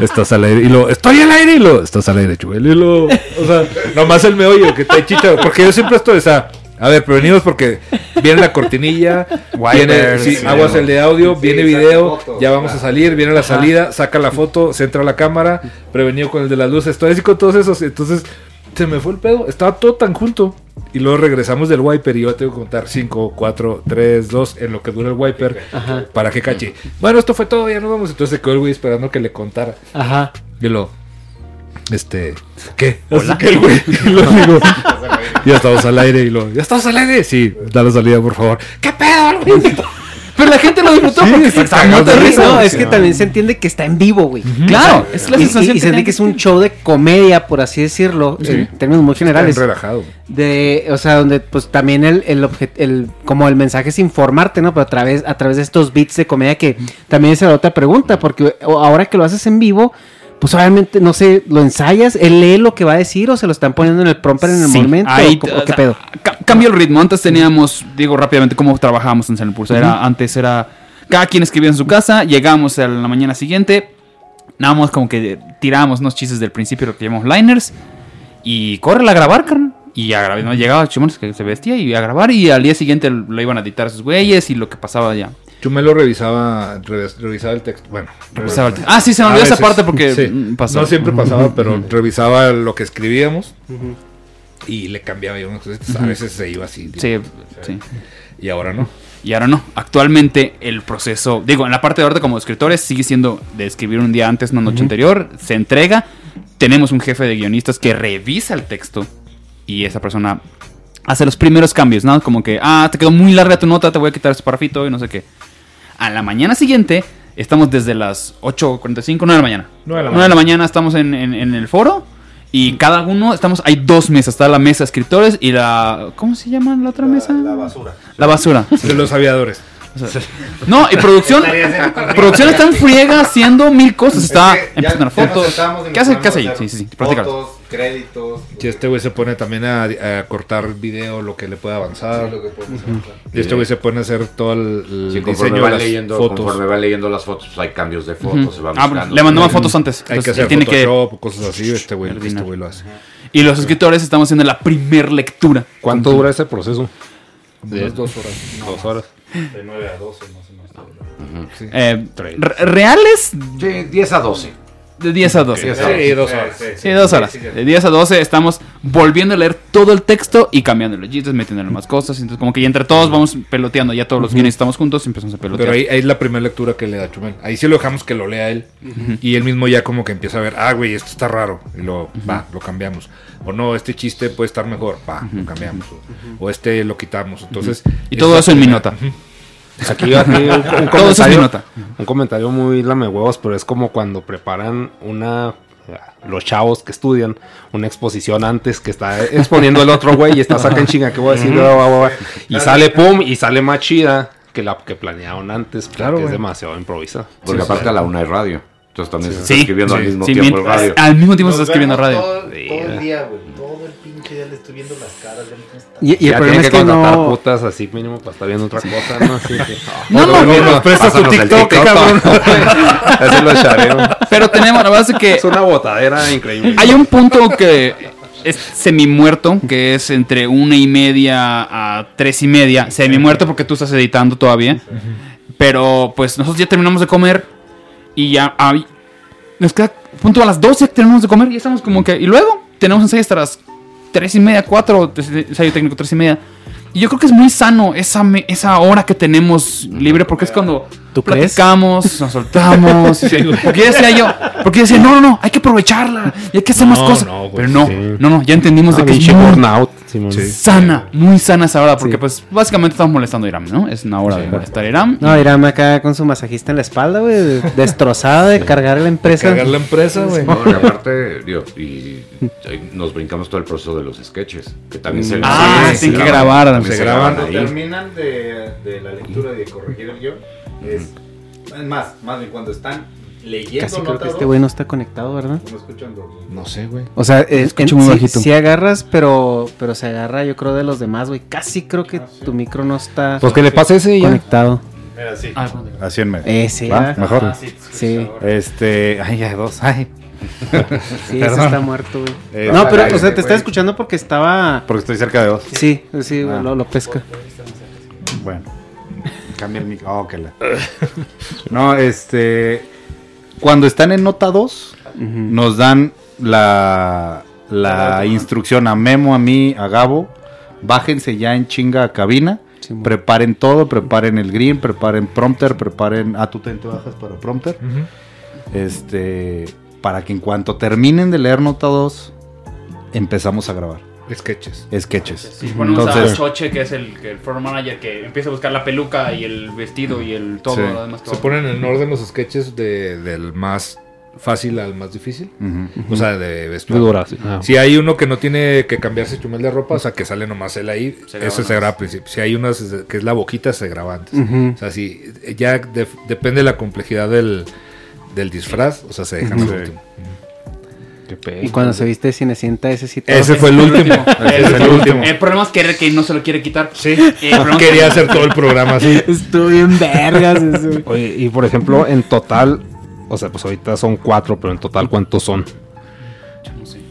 estás al aire. Y lo, estoy al aire. Y lo, estás al aire, chuel. Y lo, o sea, nomás él me oye que está chicha. Porque yo siempre estoy, o sea, a ver, prevenimos porque viene la cortinilla, viene, Wipers, sí, sí. aguas el de audio, Sí, viene video, foto, ya vamos a salir, viene la salida, saca la foto, se entra la cámara, prevenido con el de las luces, estoy así con todos esos. Entonces, se me fue el pedo, estaba todo tan junto. Y luego regresamos del wiper y yo tengo que contar 5, 4, 3, 2 en lo que dura el wiper para que cache. Bueno, esto fue todo, ya nos vamos. Entonces se quedó el güey esperando que le contara. Ajá. Y lo, este, ¿qué? Así que el güey, y lo digo, ya estamos al aire y lo, ya estamos al aire. Sí, da la salida, por favor. ¿Qué pedo, güey? Pero la gente lo disfrutó Sí, porque cagado muerto de risa. No, es que también se entiende que está en vivo, güey. Claro, es la Y, y- sensación y se entiende que es un show de comedia, por así decirlo, en términos muy generales. Está relajado. De, o sea, donde pues también el, el, el como el mensaje es informarte, ¿no? Pero a través, a través de estos beats de comedia que también es la otra pregunta, porque ahora que lo haces en vivo, pues obviamente, no sé, lo ensayas, él lee lo que va a decir o se lo están poniendo en el prompter en el Sí, momento. ahí, o, o qué pedo? cambia el ritmo. Antes teníamos, digo rápidamente cómo trabajábamos en San Pulso. Era. Antes era cada quien escribía en su casa, llegábamos a la mañana siguiente, nada más como que tirábamos unos chistes del principio, lo que llamamos liners, y córrela a grabar, carnal. Y a grabar, no, llegaba Chumel, que se vestía y a grabar, y al día siguiente lo iban a editar a sus güeyes y lo que pasaba ya. Chumelo revisaba, revis- revisaba el texto. Bueno, Revisaba el texto. Ah, sí, se me olvidó esa parte porque, mm, pasó. No siempre pasaba, pero revisaba lo que escribíamos y le cambiaba yo unas cositas. A veces se iba así. Sí, sí. Y ahora no. Y ahora no. Actualmente el proceso, digo, en la parte de ahorita como escritores sigue siendo de escribir un día antes, una noche anterior, se entrega, tenemos un jefe de guionistas que revisa el texto y esa persona hace los primeros cambios, ¿no? Como que, ah, te quedó muy larga tu nota, te voy a quitar ese parrafito y no sé qué. A la mañana siguiente estamos desde las 8.45, 9 de la mañana. Nueve de la 9 de la mañana estamos en, en- en el foro. Y cada uno, estamos, hay dos mesas, está la mesa de escritores y la, ¿cómo se llama la otra mesa? La basura. La basura. De los aviadores. No, y producción. producción está en friega haciendo mil cosas. Está Es que empezando fotos. ¿Qué hace, qué hace ahí? Sí, sí, sí. Fotos, créditos. Y este güey se pone también a, a cortar video, lo que le pueda avanzar. Sí, lo que. Y este güey se pone a hacer todo el, el Sí, conforme diseño va de las leyendo, fotos. conforme va leyendo las fotos, pues hay cambios de fotos, se va Ah, le mandamos fotos antes. Hay que hacer tiene que- cosas así. Este güey este lo hace. Y los escritores estamos haciendo la primer lectura. ¿Cuánto dura ese proceso? De dos horas. Dos horas. De 9 a 12 más o menos. Sí. Eh, re- ¿Reales? Sí, 10 a 12. De 10 a 12. Sí, sí, dos horas. Sí, dos horas. De 10 a 12 estamos volviendo a leer todo el texto y cambiando los chistes, metiéndole más cosas. Entonces, como que ya entre todos vamos peloteando. Ya todos los guiones estamos juntos y empezamos a pelotear. Pero ahí, ahí es la primera lectura que le da Chumel. Ahí sí lo dejamos que lo lea él. Y él mismo ya como que empieza a ver, ah, güey, esto está raro. Y lo, va, lo cambiamos. O no, este chiste puede estar mejor. Va, lo cambiamos. O, o este lo quitamos. Entonces. Y todo es eso en mi nota. Aquí, aquí un, un Todo eso es mi comentario, nota. un comentario muy lame huevos, pero es como cuando preparan una los chavos que estudian una exposición antes que está exponiendo el otro güey y está saca en chinga que voy a decir y sale pum y sale más chida que la que planearon antes Claro, porque es demasiado improvisada Porque Sí, aparte sí. a la una hay radio. Entonces también se está Sí, escribiendo al mismo sí, tiempo el radio. Al mismo tiempo se está escribiendo radio. Todo, todo el día, güey. Todo el pinche día le estoy viendo las caras. ya no está- Y, y el ya problema es que que contratar no... putas así mínimo para estar viendo otra cosa no Sí, sí. No, no, no, nos prestas tu TikTok, cabrón eso lo echaré ¿no? Pero tenemos, la es que es una botadera increíble hay un punto que es semi muerto, que es entre una y media a tres y media. Semi muerto porque tú estás editando todavía. Pero pues nosotros ya terminamos de comer y ya nos queda punto a las 12 que terminamos de comer y estamos como que... Y luego tenemos ensayo hasta las tres y media, cuatro, ensayo técnico tres y media. Y yo creo que es muy sano esa, me- esa hora que tenemos libre porque es cuando ¿Tú crees? platicamos, nos soltamos. porque yo decía yo, porque decía, no, no, no, hay que aprovecharla y hay que hacer más cosas. no, Pero no, sí. no, no, ya entendimos de Ah, que es burnout Simón. sana, muy sana esa hora porque Sí. pues básicamente estamos molestando a Iram, ¿no? Es una hora de molestar a Iram. No, Irán acá con su masajista en la espalda, güey, destrozada de cargar la empresa. Cargar la empresa, güey. No, y aparte, digo, y ahí nos brincamos todo el proceso de los sketches, que también se Ah, se que graban, también se se graban. graban Cuando ahí. terminan de, de la lectura y de corregir el guion, es, es más, más bien cuando están leyendo Casi creo que este güey no está conectado, ¿verdad? no sé, güey. O sea, eh, escucho muy sí, bajito. sí agarras, pero, pero se agarra yo creo de los demás, güey. Casi creo que tu micro no está pues que le pase ese y ya conectado. Mira, sí. Ah, Así en medio. Ese, ¿Va? ¿verdad? Mejor. Ah, sí. Este. Ay, ya dos. Ay. Sí, ese está muerto, güey. Eh, no, pero, o sea, te estaba escuchando porque estaba... Porque estoy cerca de dos. Sí, sí, Ah. lo, lo pesca. Bueno. Cambia el micro. Oh, que la. No, este. Cuando están en nota 2, nos dan la, la instrucción a Memo, a mí, a Gabo. Bájense ya en chinga a cabina. Sí, preparen todo, preparen el green, preparen prompter, preparen. Ah, tú te te bajas para prompter. Este. Para que en cuanto terminen de leer nota 2, empezamos a grabar. Sketches. Sketches. Sí, ponemos Entonces- a Choche, que es el, el floor manager, que empieza a buscar la peluca y el vestido y el todo, Sí. lo demás. Se todo. ponen en orden los sketches de, del más fácil al más difícil. Ujú. O sea, de vestuario. duración ah. Si hay uno que no tiene que cambiarse chumel de ropa, o sea, que sale nomás él ahí, Se graba ese se graba al principio. Si hay unas que es la boquita, se graba antes. Ujú. O sea, si ya de- depende de la complejidad del, del disfraz, o sea, se dejan Ujú. al último. Y cuando se viste de Cinecienta, ese sí. Ese fue el último. Ese fue el último. El problema es que, que no se lo quiere quitar. Sí. Que- Quería hacer todo el programa así. Estuvo bien vergas eso. Oye, y por ejemplo, en total, o sea, pues ahorita son cuatro, pero en total, ¿cuántos son?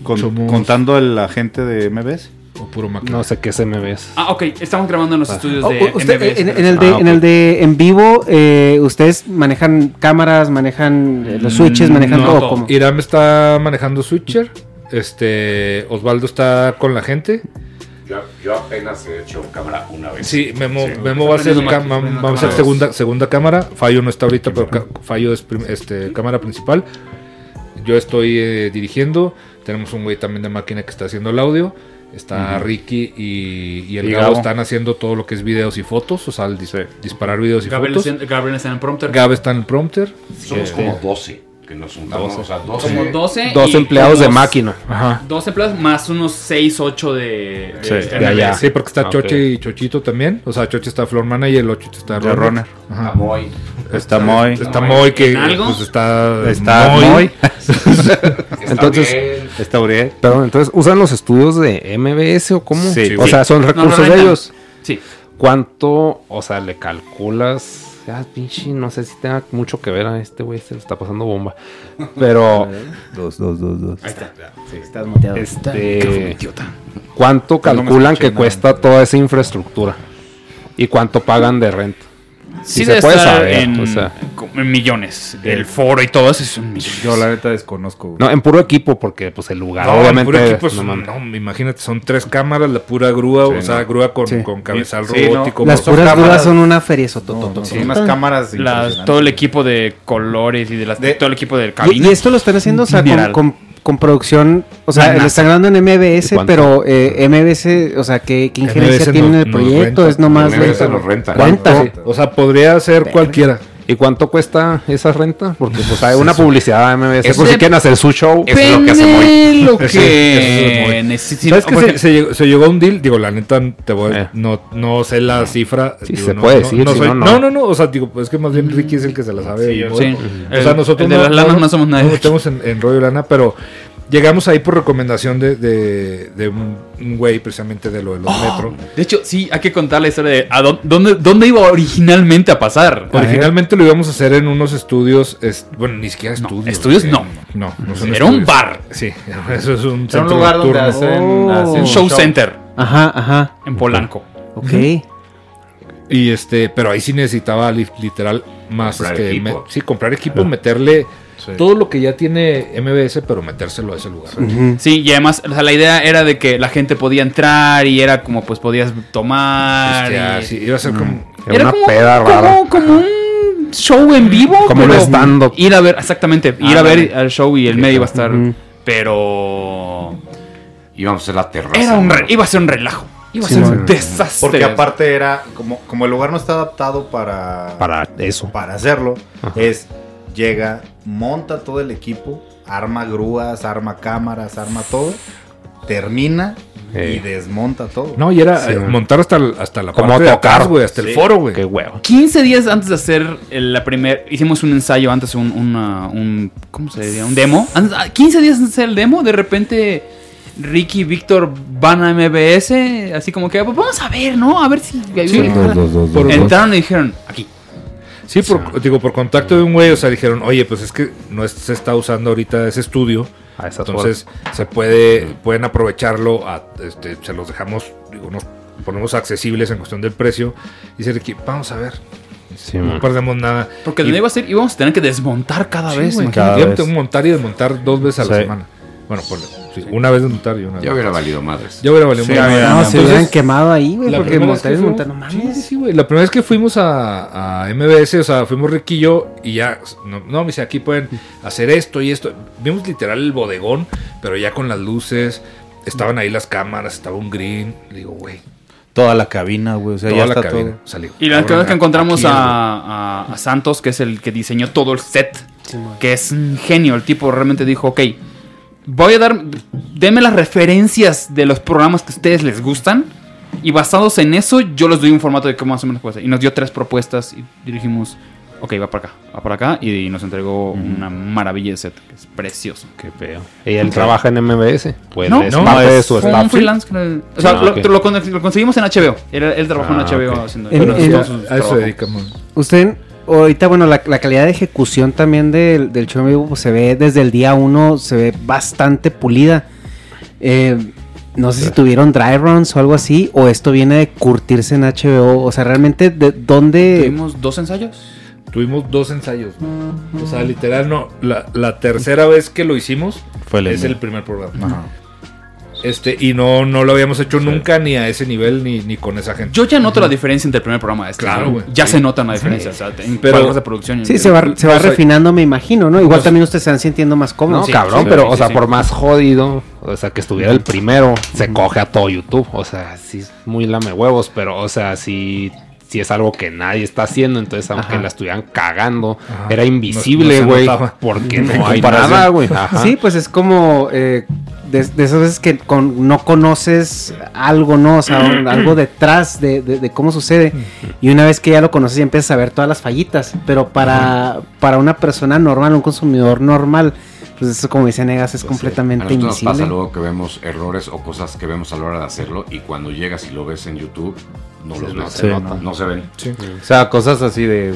Con- Contando el agente de MBS. Puro Mac. No sé qué se me ves. Ah, ok. Estamos grabando en los estudios Oh, de usted, MBS. en, en el de, Ah, en el de en vivo, eh, ustedes manejan cámaras, manejan eh, los switches, manejan No, todo. ¿cómo? Iram está manejando Switcher. Este, Osvaldo está con la gente. Yo, yo apenas he hecho cámara una vez. Sí, Memo, Sí. Memo va a ser, va a ser segunda, segunda cámara. Fallo no está ahorita, pero ca- Fallo es este, cámara principal. Yo estoy eh, dirigiendo. Tenemos un güey también de máquina que está haciendo el audio. Está Ricky y, y el Y Gabo Gabo. están haciendo todo lo que es videos y fotos. O sea, el dis- disparar videos y Gabriel, fotos. Gabriel está en el prompter. Gab está en el prompter. Somos como 12 que nos juntamos. O sea, 12. Como 12. Dos y empleados de unos- máquina. Ajá. 12 empleados más unos 6, 8 de, Sí, de De allá. Sí, porque está Ok. Choche y Chochito también. O sea, Choche está Floor Manager y el Choche está De Runner. Ajá. Amoy. Está Moy. Está Moy que pues está Está Moy. Moy. Entonces-. Está Uriel. Perdón, entonces, ¿usan los estudios de MBS o cómo? Sí. o Sí. sea, son No, recursos no de ellos. Sí. ¿Cuánto, o sea, le calculas? Pinche, no sé si tenga mucho que ver a este güey, se le está pasando bomba. Pero, Dos, dos, dos, dos. Ahí está. Estás muteado. este, ¿cuánto calculan que nada. cuesta toda esa infraestructura? ¿Y cuánto pagan de renta? Sí, se puede estar saber, en, o sea. como en millones. El foro y todo eso es un millón. Yo la neta desconozco. güey. No, en puro equipo, porque pues el lugar, No, obviamente. puro equipo es- no no, imagínate, son tres cámaras, la pura grúa, Sí, o sea, grúa con, Sí. con cabezal Sí, no. robótico. Las son puras cámaras- dudas son una feria eso. No, no, son unas cámaras La- todo el equipo de colores y de las, De- todo el equipo del Y, cabina. y esto lo están haciendo, o sea, con, con, con producción, o sea, lo están grabando en MBS, pero eh, MBS, o sea, ¿qué, qué injerencia MBS tiene en el proyecto? renta. es nomás MBS renta. nos renta. O sea, podría ser cualquiera. ¿Y cuánto cuesta esa renta? Porque pues hay una publicidad a MBS. Eso por si de- quieren hacer su show. Eso es lo que hace. Depende lo Eso- eso que es Moy. necesite. ¿Sabes que Porque- se, se llegó, se llegó a un deal? Digo, la neta, te voy a- Eh. no, no sé la cifra. Sí, digo, se no- puede no- decir, no, si soy- no, no. no, O sea, digo, pues es que más bien Ricky es el que se la sabe. y yo- sí. O sea, El- nosotros el de las lanas no somos nadie. No metemos en, en rollo lana, pero llegamos ahí por recomendación de, de, de un, un güey precisamente de lo de los Oh. metro. De hecho, sí, hay que contar la historia de a dó- dónde, dónde iba originalmente a pasar. Originalmente lo íbamos a hacer en unos estudios, es- bueno, ni siquiera No, estudios. estudios eh, no. No, no son Era un bar. Sí, eso es un, Era un centro lugar donde nocturno. hacen, Oh. hacen Un show center Ajá, ajá. en Polanco. Ok. Y este, pero ahí sí necesitaba li- literal más Comprar este, equipo. me- sí, comprar equipo, meterle todo lo que ya tiene MBS, pero metérselo a ese lugar. Sí, y además, o sea, la idea era de que la gente podía entrar y era como, pues podías tomar. Este, y- ah, sí, iba a ser como Era Era una como, peda rara. como, como un show en vivo. Como un pero stand-up. Ir a ver, exactamente, ir Ah, a ver vale. al show y el medio iba a estar. Pero. Íbamos a hacer la terraza. Era un iba a ser un relajo. Iba a Sí, ser no. un desastre. Porque aparte era, como, como el lugar no está adaptado para, Para eso. para hacerlo, Ajá. es, llega, monta todo el equipo, arma grúas, arma cámaras, arma todo, termina Eh. y desmonta todo. No, y era Sí, eh, montar hasta, hasta la Como parte de tocar. atrás, güey, hasta el Sí. foro, güey. Qué huevo. 15 días antes de hacer el- la primer hicimos un ensayo antes un, una- un ¿cómo se diría? un demo Antes- ah, 15 días antes de hacer el demo de repente Ricky y Víctor van a MBS así como que "Pues vamos a ver no a ver si Por- entraron y dijeron aquí Sí, por, digo, por contacto de un güey, o sea, dijeron, oye, pues es que no es- se está usando ahorita ese estudio. A esas Entonces, se puede, pueden aprovecharlo, a- este, se los dejamos, digo, nos ponemos accesibles en cuestión del precio. Dice Ricky, vamos a ver. Sí, no man. perdemos nada. porque Y- no iba a ser íbamos a tener que desmontar cada Sí, vez güey, imagínate. íbamos a montar y desmontar dos veces a la semana. Bueno, sí, una vez desmontar y una vez. Ya hubiera valido madres. Ya hubiera valido Sí, hubiera- No, se hubieran quemado ahí, güey, la porque primera vez montar que es montar, no fuimos- mames. Sí, sí, güey. La primera vez que fuimos a, a MBS, o sea, fuimos Ricky y ya, no, no, me dice, aquí pueden hacer esto y esto. Vimos literal el bodegón, pero ya con las luces, estaban ahí las cámaras, estaba un green. Le digo, güey, Toda la cabina, güey, o sea, toda ya la está cabina. todo. Salió. Y la verdad que encontramos aquí el- a, a- a Santos, que es el que diseñó todo el set, que es un genio. El tipo realmente dijo, ok, voy a dar, deme las referencias de los programas que a ustedes les gustan. Y basados en eso, yo les doy un formato de cómo más o menos puede ser. Y nos dio tres propuestas y dirigimos, ok, va para acá, va para acá, y nos entregó una maravilla de set, que es precioso. Qué feo. ¿Y él trabaja en MBS? Pues no, es no, parte de es su un staff. freelance. que- O sea, Ah, lo, conseguimos en HBO. Él, él trabajó Ah, en HBO ok. haciendo En- en- A eso trabajo. se dedica muy- Usted, ahorita, bueno, la, la calidad de ejecución también del, del show en vivo pues, se ve desde el día uno, se ve bastante pulida. Eh, no sé si tuvieron dry runs o algo así, o esto viene de curtirse en HBO. O sea, realmente, ¿de dónde? Tuvimos dos ensayos. Tuvimos dos ensayos. O sea, literal, no. La, la tercera vez que lo hicimos Fue el es el primer programa. Ajá. Este, y no, no lo habíamos hecho nunca ni a ese nivel ni, ni con esa gente. Yo ya noto la diferencia entre el primer programa y este. Claro, ¿no? güey. Ya Sí. se nota una Sí. diferencia. O sea, en Pero- de producción. y- Sí, se va, se va O sea, refinando, me imagino, ¿no? Igual también ustedes se van sintiendo más No, cómodos. Sí, cabrón, sí, pero, sí, o sea, sí. por más jodido, o sea, que estuviera el primero, se coge a todo YouTube. O sea, sí es muy lame huevos, pero, o sea, sí, sí es algo que nadie está haciendo. Entonces, aunque Ajá. la estuvieran cagando, Ajá. era invisible, no güey. porque no hay nada, güey. Sí, pues es como eh, de, de esas veces que con- no conoces algo, ¿no? O sea, un- algo detrás de, de- de cómo sucede. Y una vez que ya lo conoces, ya empiezas a ver todas las fallitas. Pero para, para una persona normal, un consumidor normal, pues eso, como dice Negas, es A completamente nosotros nos invisible. pasa luego que vemos errores o cosas que vemos a la hora de hacerlo y cuando llegas y lo ves en YouTube, no los no ves. se no, nota. no se ven. O sea, cosas así de.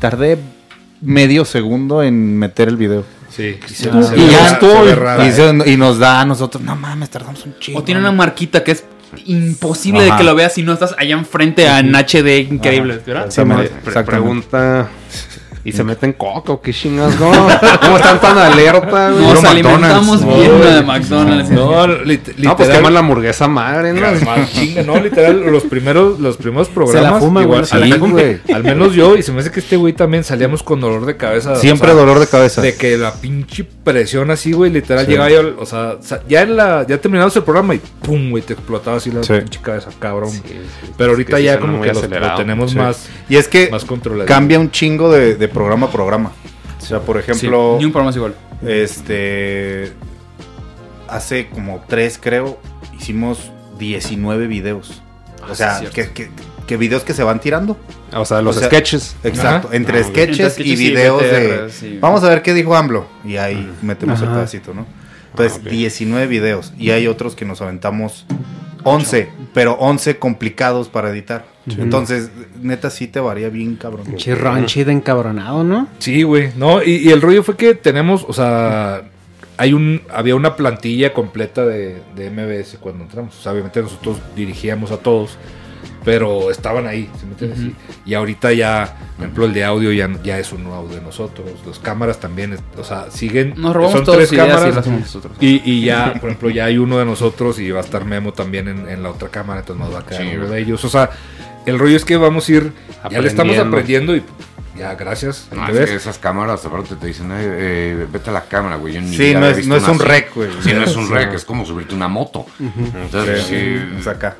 Tardé medio segundo en meter el video. Sí. Y, se- Ah, se y nos da a nosotros, no mames, tardamos un chingo. O tiene una marquita que es imposible de que lo veas si no estás allá enfrente a en HD increíble, ¿verdad? Sí, Pre- pregunta. ¿Y se meten coco? ¿Qué chingas, no? ¿Cómo están tan alerta, güey? Nos alimentamos bien de McDonald's. No, lit- No, pues literal- queman la hamburguesa madre, ¿no? Chinga, no, literal, los primeros, los primeros programas. igual, se la fuma. güey, al menos yo, y se me hace que este güey también salíamos con dolor de cabeza. Siempre o sea, dolor de cabeza. De que la pinche presión así, güey, literal, Sí. llegaba yo, o sea, ya en la, ya terminamos el programa y pum, güey, te explotaba así la Sí. pinche cabeza, cabrón. Sí, sí, Pero ahorita ya como que lo, tenemos Sí. más, Y es que cambia un chingo de, de programa a programa. O sea, por Sí, ejemplo, ni un programa es igual. este. Hace como tres, creo, hicimos 19 videos. Ah, O sea, sí, es que, que, que videos que se van tirando. O sea, los O sea, sketches. Exacto, Ajá. entre Ah, sketches, Entre sketches y videos BTR, de. sí. Vamos a ver qué dijo AMLO. Y ahí metemos el pedacito, ¿no? Entonces, Ah, ok. 19 videos. Y hay otros que nos aventamos 11, pero 11 complicados para editar. Entonces, neta, sí te varía bien, cabrón. Che, raunchy de encabronado, ¿no? Sí, güey. No, y, y el rollo fue que tenemos, o sea, hay un, había una plantilla completa de, de MBS cuando entramos. O sea, obviamente nosotros dirigíamos a todos, pero estaban ahí, ¿se me entiende? Sí. Y ahorita ya, por ejemplo, el de audio ya, ya es un nuevo audio de nosotros. Las cámaras también, o sea, siguen. Nos robamos son tres y cámaras. las hacemos nosotros. Y, y ya, por ejemplo, ya hay uno de nosotros y va a estar Memo también en, en la otra cámara, entonces nos va a quedar Sí, uno de ellos. O sea, el rollo es que vamos a ir, ya le estamos Aprendiendo. aprendiendo y ya, gracias. No, ¿te es ves? que esas cámaras, aparte te dicen, "Ay, eh, vete a la cámara, güey. Yo ni Sí, no es- no es un rec, güey. Sí, no es un Sí. rec, es como subirte una moto. Entonces, Sí, sí, es acá.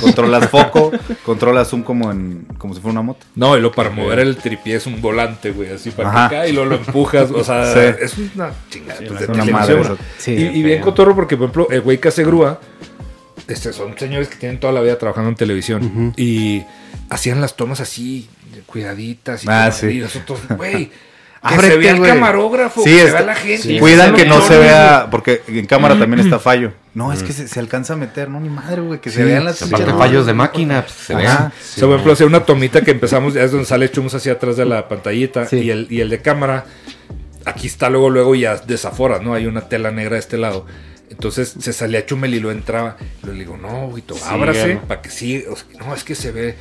Controlas foco, controlas zoom como en como si fuera una moto. No, y lo para mover el tripié es un volante, güey, así para Ajá. acá y luego lo empujas, o sea, Sí. es una chingada pues, de es una televisión. madre y, y bien cotorro porque, por ejemplo, el güey que hace grúa, este, son señores que tienen toda la vida trabajando en televisión y hacían las tomas así, cuidaditas y, Ah, sí. y nosotros, güey, que Ábrete, se vea el camarógrafo, Sí, que se está- vea la gente. sí. Cuidan se que no se vea, porque en cámara también está fallo. No, es que se, se alcanza a meter, no, ni madre, güey, que se vean las aparte No. fallos de máquina, pues, se. O sea, por ejemplo, hacer una tomita que empezamos, ya es donde sale Chums hacia atrás de la pantallita Sí. y, el, y el de cámara, aquí está luego, luego ya desaforas, ¿no? Hay una tela negra de este lado. Entonces se salía Chumel y lo entraba. Y le digo, no, güey, ábrase Síguelo. para que. O sea, no, es que se ve,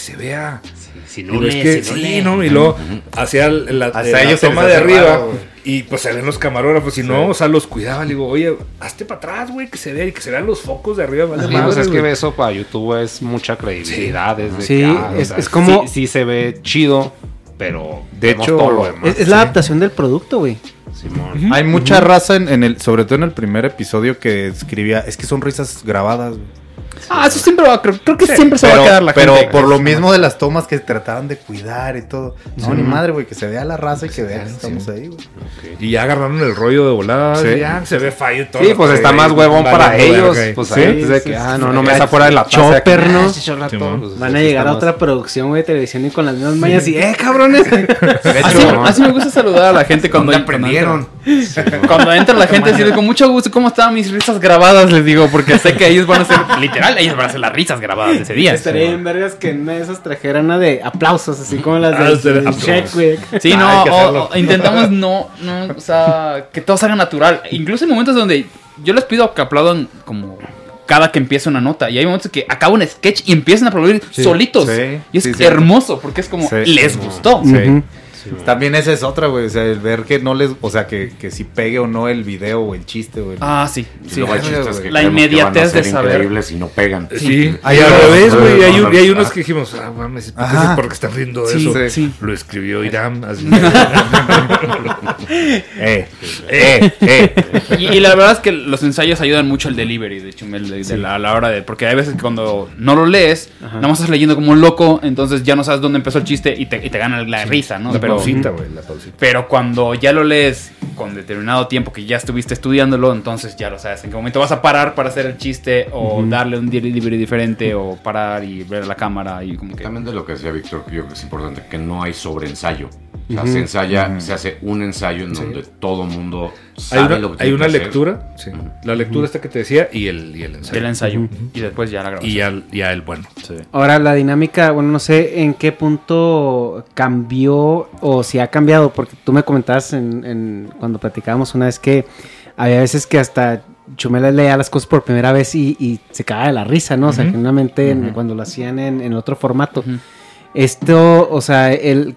se vea. Si Y no luego es lees, que, si no sí. ¿no? Y luego hacía la, Hasta la toma de arriba raro, y pues se ven los camarógrafos y no, o sea, los cuidaba. Le digo, oye, hazte para atrás, güey, que se vea y que se vean los focos de arriba. Vale Sí, madre, pues es que güey. eso para YouTube es mucha credibilidad. Es de Sí, que, ah, o es- sea, es como- Sí, sí se ve chido, pero. De hecho, todo lo demás. Es, es la adaptación del producto, güey. Simón. Hay mucha raza en, en el, sobre todo en el primer episodio que escribía, es que son risas grabadas. güey". Ah, eso siempre va, creo, creo que Sí, siempre se va a quedar la Pero gente. por lo mismo de las tomas que trataban de cuidar y todo. No, Sí. ni madre, güey, que se vea la raza y que vea que estamos ahí, güey. Y ya agarraron el rollo de volada. Sí. Ya se ve fallo y todo. Sí, pues está más huevón para ellos. verga. Pues ahí, de que, ah, no, no me está fuera de la que, Chopper, ¿no? ah, pues, Van a llegar a otra producción, güey, de televisión y con las mismas mañas y, ¡eh, cabrones! Así, así me gusta saludar a la gente cuando ¿Dónde aprendieron? Cuando, entra- cuando entra la gente, así de con mucho gusto, ¿cómo estaban mis risas grabadas? Les digo, porque sé que ellos van a ser, literal, ellos van a hacer las risas grabadas de ese día. Estaría bien vergas que en de esas trajeran una de aplausos, así como las Ah, de, güey. Sí, no, o- o intentamos no, no, o sea, que todo salga natural. Incluso en momentos donde yo les pido que aplaudan como cada que empieza una nota. Y hay momentos que acaba un sketch y empiezan a aplaudir Sí, solitos. sí, y es sí, sí. hermoso, porque es como, Sí. les gustó. Sí. También esa es otra, güey. O sea, el ver que no les. O sea, que, que si pegue o no el video o el chiste, güey. Ah, sí. Y sí. luego hay chistes que La creemos que van a inmediatez de ser saber. increíbles y no pegan. Sí, Hay al unos- revés, güey. y hay, un- y hay no, unos que dijimos, ah, mames, ¿por qué, Ajá. se- por qué están riendo de Sí, eso? sí. Lo escribió Irán. así. Eh, eh, eh. Y, y la verdad es que los ensayos ayudan mucho al delivery de Chumel de, de la, a la hora de. Porque hay veces que cuando no lo lees, nada más estás leyendo como un loco, entonces ya no sabes dónde empezó el chiste y te, y te gana la risa, ¿no? Pero, pausita, güey, la pausita. pero cuando ya lo lees con determinado tiempo que ya estuviste estudiándolo, entonces ya lo sabes en qué momento vas a parar para hacer el chiste o darle un delivery diferente o parar y ver la cámara y como que. También de lo que decía Víctor, que yo creo que es importante, que no hay sobreensayo. O sea, Ujú. se ensaya, se hace un ensayo en donde todo mundo sabe Hay una, lo que hay una que hacer. lectura, sí. La lectura esta que te decía y el, y el ensayo. El ensayo. Y después ya la grabación. Y ya, ya el bueno. Ahora, la dinámica, bueno, no sé en qué punto cambió o si ha cambiado, porque tú me comentabas en, en- cuando platicábamos una vez que había veces que hasta Chumela leía las cosas por primera vez y, y se cagaba de la risa, ¿no? O sea, Ujú. genuinamente en- cuando lo hacían en, en otro formato. Esto, o sea, el,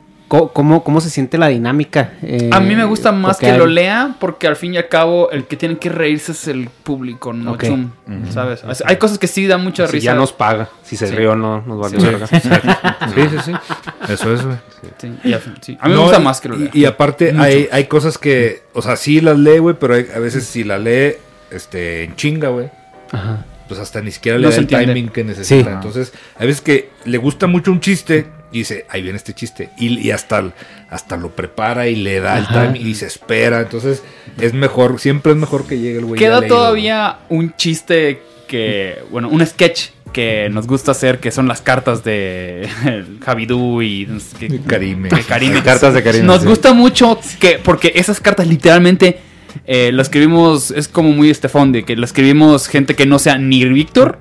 cómo, ¿cómo se siente la dinámica? Eh, A mí me gusta más que hay- lo lea porque al fin y al cabo el que tiene que reírse es el público, no. Chum. ¿sabes? Hay cosas que sí dan mucha Si risa. ya nos paga. Si se Sí. ríe o no, nos vale Sí. verga. Sí, sí, sí. Eso es, güey. Sí, sí. A mí me gusta más que lo lea. Y, y aparte hay, hay cosas que, o sea, sí las lee, güey, pero hay- a veces si la lee este, en chinga, güey. Ajá. Pues hasta ni siquiera le No da se el entiende. timing que necesita. Sí. Entonces, hay veces que le gusta mucho un chiste y dice, ahí viene este chiste. Y, y hasta, hasta lo prepara y le da Ajá. el timing y se espera. Entonces, es mejor, siempre es mejor que llegue el güey. Queda leído, todavía un chiste que, bueno, un sketch que nos gusta hacer, que son las cartas de Javidú y que- Karime. que Karime. Cartas de Karime, Nos sí. gusta mucho que, porque esas cartas literalmente eh, lo escribimos, es como muy Estefón, de que lo escribimos gente que no sea ni Víctor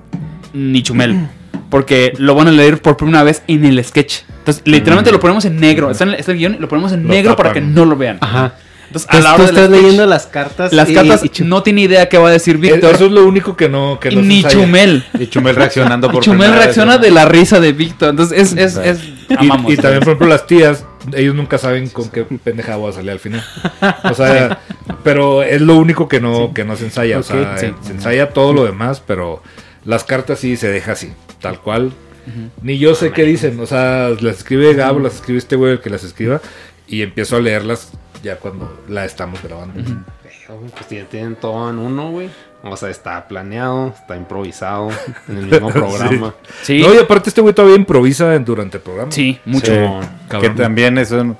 ni Chumel. Porque lo van a leer por primera vez en el sketch. Entonces, literalmente lo ponemos en negro. Está en el, está el guion y lo ponemos en Lo negro para que tapan. no lo vean. Ajá. Entonces, a Entonces, la tú hora del estás sketch, leyendo las cartas. las y- cartas y Chum- no tiene idea qué va a decir Víctor. Eso es lo único que no, que ni ensaya. Chumel. Y Chumel reaccionando por Chumel primera vez, reacciona ¿no? de la risa de Víctor. Entonces es, es, es Y, amamos. y también, por ejemplo, las tías, ellos nunca saben con qué pendejada voy a salir al final. O sea, pero es lo único que no, que no se ensaya. Ok, o sea, sí. se ensaya todo lo demás, pero las cartas sí se deja así, tal cual. Ni yo sé qué dicen. O sea, las escribe Gabo, las escribe este güey el que las escriba, y empiezo a leerlas ya cuando la estamos grabando. Pues ya tienen todo en uno, güey. O sea, está planeado, está improvisado en el mismo programa. Sí, No, y aparte este güey todavía improvisa en- durante el programa. sí, mucho. Sí, que también eso.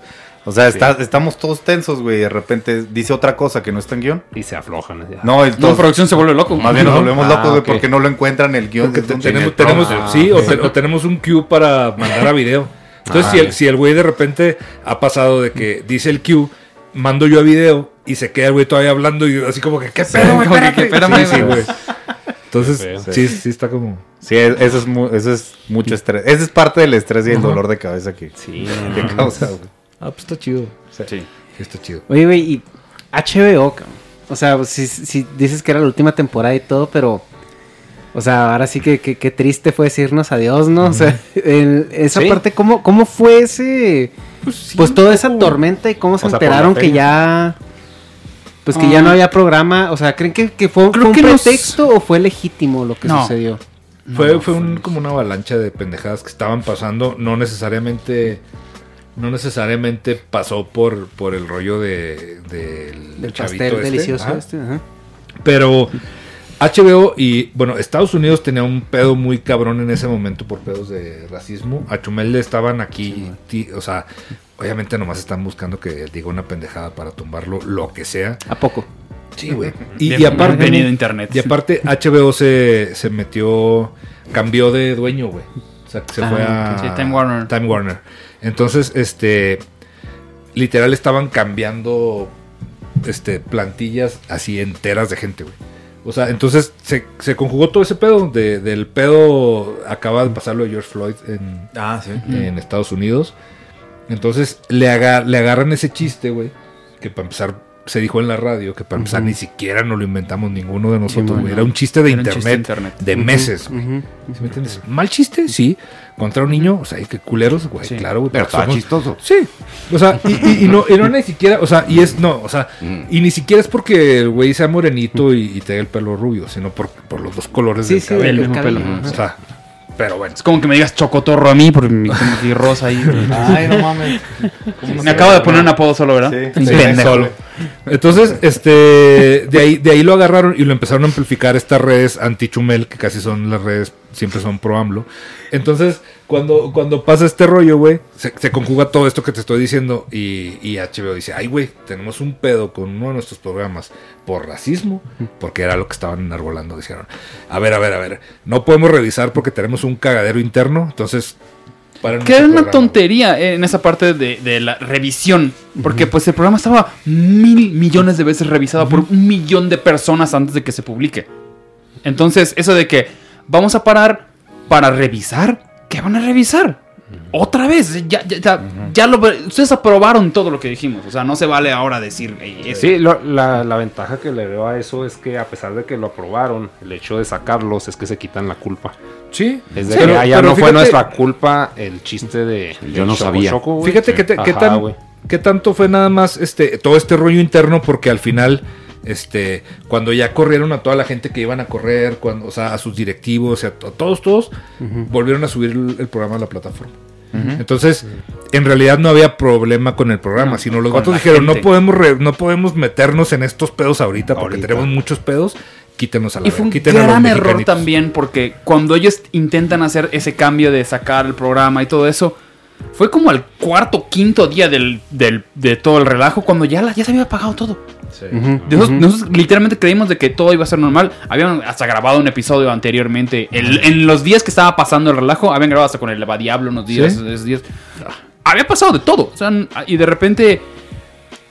O sea, está- estamos todos tensos, güey. Y de repente dice otra cosa que no está en guion. Y se aflojan. ya. No, No, entonces, producción se vuelve loco. más bien nos No. volvemos Ah, locos, güey, ok. porque no lo encuentran en el guion. Te- tenemos, el tenemos- prompt. sí, o, te- o tenemos un cue para mandar a video. Entonces, Ah, si, el, ok. si el güey de repente ha pasado de que dice el cue, mando yo a video y se queda el güey todavía hablando y así como que, ¿qué pedo, güey? como que, Espérate". ¿qué espérame, Sí, sí, güey. güey. Entonces, sí, sí está como... Sí, es- eso es, mu- eso es mucho estrés. Ese es parte del estrés y el dolor de cabeza que, Sí, que no, no. causa, güey. Ah, pues está chido. Sí. Sí, está chido. Oye, güey, y HBO, cabrón. O sea, pues, si, si dices que era la última temporada y todo, pero. O sea, ahora sí que que- qué triste fue decirnos adiós, ¿no? O sea, el- esa Sí. parte, ¿cómo, ¿cómo fue ese. Pues, toda esa tormenta y cómo se O sea, por enteraron que ya. Pues que Ah. ya no había programa. O sea, ¿creen que, que fue, Creo fue un que nos- pretexto o fue legítimo lo que No. sucedió? Fue, fue un- como una avalancha de pendejadas que estaban pasando. No necesariamente... No necesariamente pasó por, por el rollo de, del Del chavito pastel este. delicioso Ajá. este. ajá. Pero HBO y, bueno, Estados Unidos tenía un pedo muy cabrón en ese momento por pedos de racismo. A Chumel le estaban aquí, o sea, obviamente nomás están buscando que diga una pendejada para tumbarlo, lo que sea. ¿A poco? Sí, güey. Y, y aparte, bienvenido a internet. y aparte HBO se, se metió, cambió de dueño, güey. O sea, que se Ah, fue a sí, Time Warner. Time Warner. Entonces, este, literal estaban cambiando, este, plantillas así enteras de gente, güey. O sea, entonces se, se conjugó todo ese pedo. De, del pedo acaba de pasar lo de George Floyd en, Ah, sí. en Estados Unidos. Entonces le, aga- le agarran ese chiste, güey. Que para empezar se dijo en la radio que para empezar Ujú. ni siquiera nos lo inventamos ninguno de nosotros, bueno. güey. Era un chiste de Era un chiste internet, de internet. de Ujú, meses. ¿Sí me entiendes? Mal chiste, sí. Contra un niño, o sea, y que culeros, güey, Sí. claro, güey. Pero está somos- chistoso. Sí. O sea, y, y- y no, y no ni siquiera, o sea, y es, no, o sea, Mm. y ni siquiera es porque el güey sea morenito y, y tenga el pelo rubio, sino por, por los dos colores Sí, del sí, cabello. el mismo cabello. pelo. O sea, pero bueno. Es como que me digas chocotorro a mí por mi, rosa ahí. Ay, no mames. Me acabo de poner un apodo solo, ¿verdad? Sí. Sí, pendejo. solo. Entonces, este, de ahí, de ahí lo agarraron y lo empezaron a amplificar estas redes anti-Chumel, que casi son las redes, siempre son pro AMLO. Entonces, cuando, cuando pasa este rollo, güey, se, conjuga todo esto que te estoy diciendo y, y HBO dice, ay, güey, tenemos un pedo con uno de nuestros programas por racismo, porque era lo que estaban enarbolando. Dijeron, a ver, a ver, a ver, no podemos revisar porque tenemos un cagadero interno, entonces... Que era una programa". tontería en esa parte de, de la revisión. Porque pues el programa estaba mil millones de veces revisado por un millón de personas antes de que se publique. Entonces, eso de que vamos a parar para revisar, ¿qué van a revisar? Otra vez, ya, ya, ya, ya lo, ustedes aprobaron todo lo que dijimos. O sea, no se vale ahora decir "Ey, eso". Sí, lo- la, la ventaja que le veo a eso es que a pesar de que lo aprobaron, el hecho de sacarlos es que se quitan la culpa. Sí, Es de Sí, que pero- allá pero no fue nuestra culpa el chiste de... Yo no Choco sabía. Fíjate que, te- qué Ajá, tan- qué tanto fue nada más este todo este rollo interno porque al final este cuando ya corrieron a toda la gente que iban a correr, cuando o sea, a sus directivos, a, to- todos todos volvieron a subir el, el programa a la plataforma. Entonces, en realidad no había problema con el programa, No, sino los la dijeron, no podemos re- no podemos meternos en estos pedos ahorita porque Ahorita. tenemos muchos pedos, quítenos a la Y fue un a gran error mexicanitos". también porque cuando ellos intentan hacer ese cambio de sacar el programa y todo eso, fue como al cuarto, quinto día del, del- de todo el relajo cuando ya, la- ya se había apagado todo. Nosotros, literalmente creímos de que todo iba a ser normal. Habían hasta grabado un episodio anteriormente. El- en los días que estaba pasando el relajo, habían grabado hasta con el Eva Diablo unos días, ¿Sí? esos días. Había pasado de todo. O sea, y de repente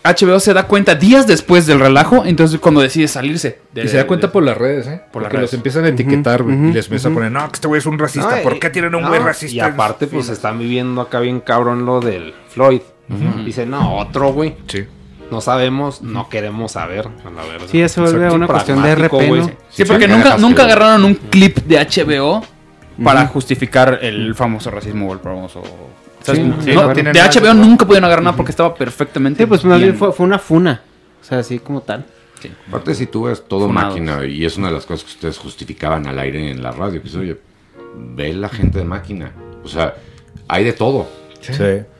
HBO se da cuenta días después del relajo. Entonces cuando decide salirse. de- Y se da cuenta de- por las redes, ¿eh? Por las Porque redes. los empiezan a etiquetar y les empiezan a poner, no, que este güey es un racista, No, ¿por qué tienen un no, güey racista? Y aparte, pues están viviendo acá bien cabrón lo del Floyd. Dice, no, otro, güey. Sí. No sabemos, no queremos saber. A la verga. Sí, ya se vuelve una cuestión de RP. Sí, porque Sí, nunca, nunca agarraron un clip de HBO para justificar el famoso racismo o el famoso. o sea, Sí, no- sí, no, no tiene de nada HBO nunca pudieron agarrar nada porque estaba perfectamente. Sí, pues más bien bien. fue, fue una funa. O sea, así como tal. Aparte, si tú ves todo Funados. máquina, y es una de las cosas que ustedes justificaban al aire en la radio, que es, oye, ve la gente de máquina. O sea, hay de todo. Sí.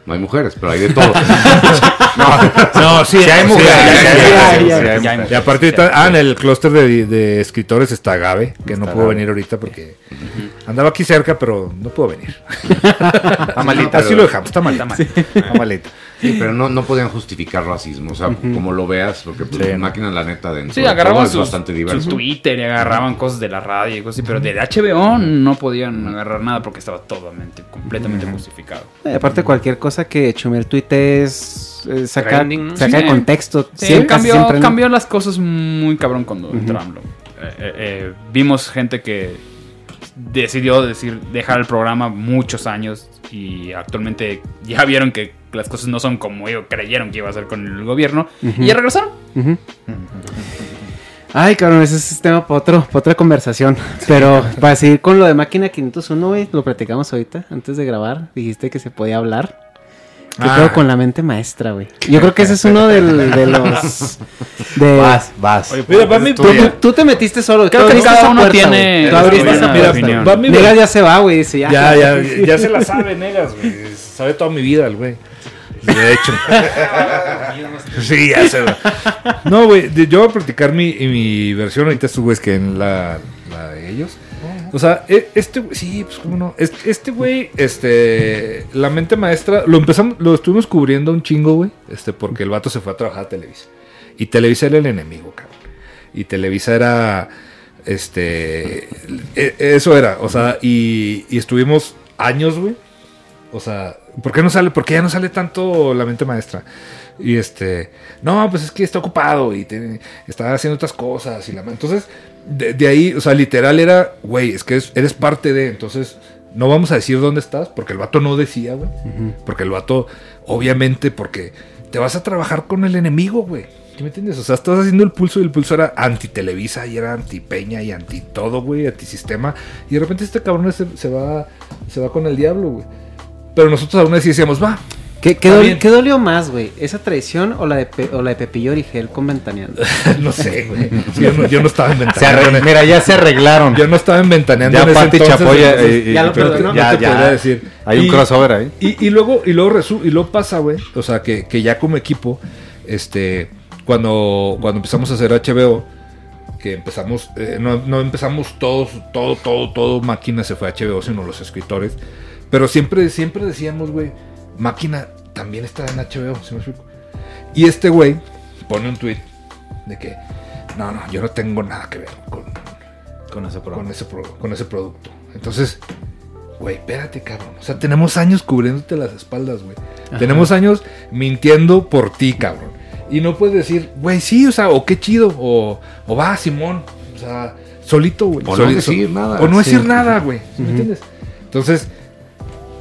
No hay mujeres, pero hay de todo. no, no, sí, hay mujeres. Y aparte, ah, en el clúster de, escritores está Gabe, que no pudo venir ahorita porque andaba aquí cerca, pero no pudo venir. está malita. Así lo dejamos, está malita. Está malita. Sí, pero no, no podían justificar racismo. O sea, como lo veas, porque pues, Sí. máquina, la neta, dentro Sí, agarraban es sus, bastante sus diverso. Twitter y agarraban cosas de la radio y cosas así, pero de HBO no podían agarrar nada porque estaba totalmente, completamente justificado. Eh, aparte, cualquier cosa que Chumel tuite es. eh, saca Trending, ¿no? saca Sí. de contexto. Sí, Siempre- cambió, cambió las cosas muy cabrón cuando. Eh, eh, eh, vimos gente que decidió decir dejar el programa muchos años y actualmente ya vieron que las cosas no son como ellos creyeron que iba a ser con el gobierno y ya regresaron. Ay, cabrón, ese es tema para, otro, para otra conversación. Pero para seguir con lo de Máquina 501, güey, lo platicamos ahorita, antes de grabar. Dijiste que se podía hablar. ¿Qué Ah. pedo con la mente maestra, güey? Yo creo que ese es uno del- de los... De... Vas, vas. Mira, va mi- Tú, tú- tú te metiste solo. Creo que cada uno puerta, tiene güey. Tú abriste esa mira, va Negas ya se va, güey. Dice, ya. Ya, ya, ya se la sabe, Negas, güey. Sabe toda mi vida el güey. De hecho. sí, ya sé, güey. No, güey, yo voy a platicar mi, mi versión ahorita estos güeyes que en la, la de ellos. O sea, e- este sí, pues cómo no. Es- Este güey, este, la mente maestra, lo empezamos, lo estuvimos cubriendo un chingo, güey, este, porque el vato se fue a trabajar a Televisa. Y Televisa era el enemigo, cabrón. Y Televisa era, este, e- eso era, o sea, y, y estuvimos años, güey. O sea, ¿por qué no sale? ¿Por qué ya no sale tanto la mente maestra? Y este, no, pues es que está ocupado y te- está haciendo otras cosas. Y la, entonces, de, de ahí, o sea, literal era, güey, es que es- eres parte de, entonces, no vamos a decir dónde estás, porque el vato no decía, güey. Porque el vato, obviamente, porque te vas a trabajar con el enemigo, güey. ¿Sí me entiendes? O sea, estás haciendo el pulso y el pulso era anti-Televisa y era anti-Peña y anti todo, güey, anti-sistema. Y de repente este cabrón se, se va, se va con el diablo, güey. Pero nosotros aún así decíamos, va. ¿Qué, qué está dol- bien. qué dolió más, güey? ¿Esa traición o la de, Pe- o la de Pepillo Origel con Ventaneando? no sé, güey. Yo no, yo no estaba en Ventaneando. mira, ya se arreglaron. Yo no estaba en Ventaneando Ya en Pati entonces, Chapoya, entonces, eh, eh, Ya lo perdonó. ya, te ya. podría decir. Hay un crossover ahí. Y, y luego, y luego, resu- y luego pasa, güey. O sea, que, que ya como equipo, este, cuando, cuando empezamos a hacer HBO, que empezamos, eh, no, no empezamos todos, todo, todo, todo, máquina se fue a HBO, sino los escritores. Pero siempre, siempre decíamos, güey, máquina también está en HBO, ¿sí me explico? Y este güey pone un tweet de que, no, no, yo no tengo nada que ver con, Con ese con ese, con ese producto. Entonces, güey, espérate, cabrón. O sea, tenemos años cubriéndote las espaldas, güey. Tenemos años mintiendo por ti, cabrón. Y no puedes decir, güey, sí, o sea, o qué chido, o, o va, Simón. O sea, solito, güey. O no decir nada. O no Sí. decir nada, güey. ¿Sí ¿Me entiendes? Entonces,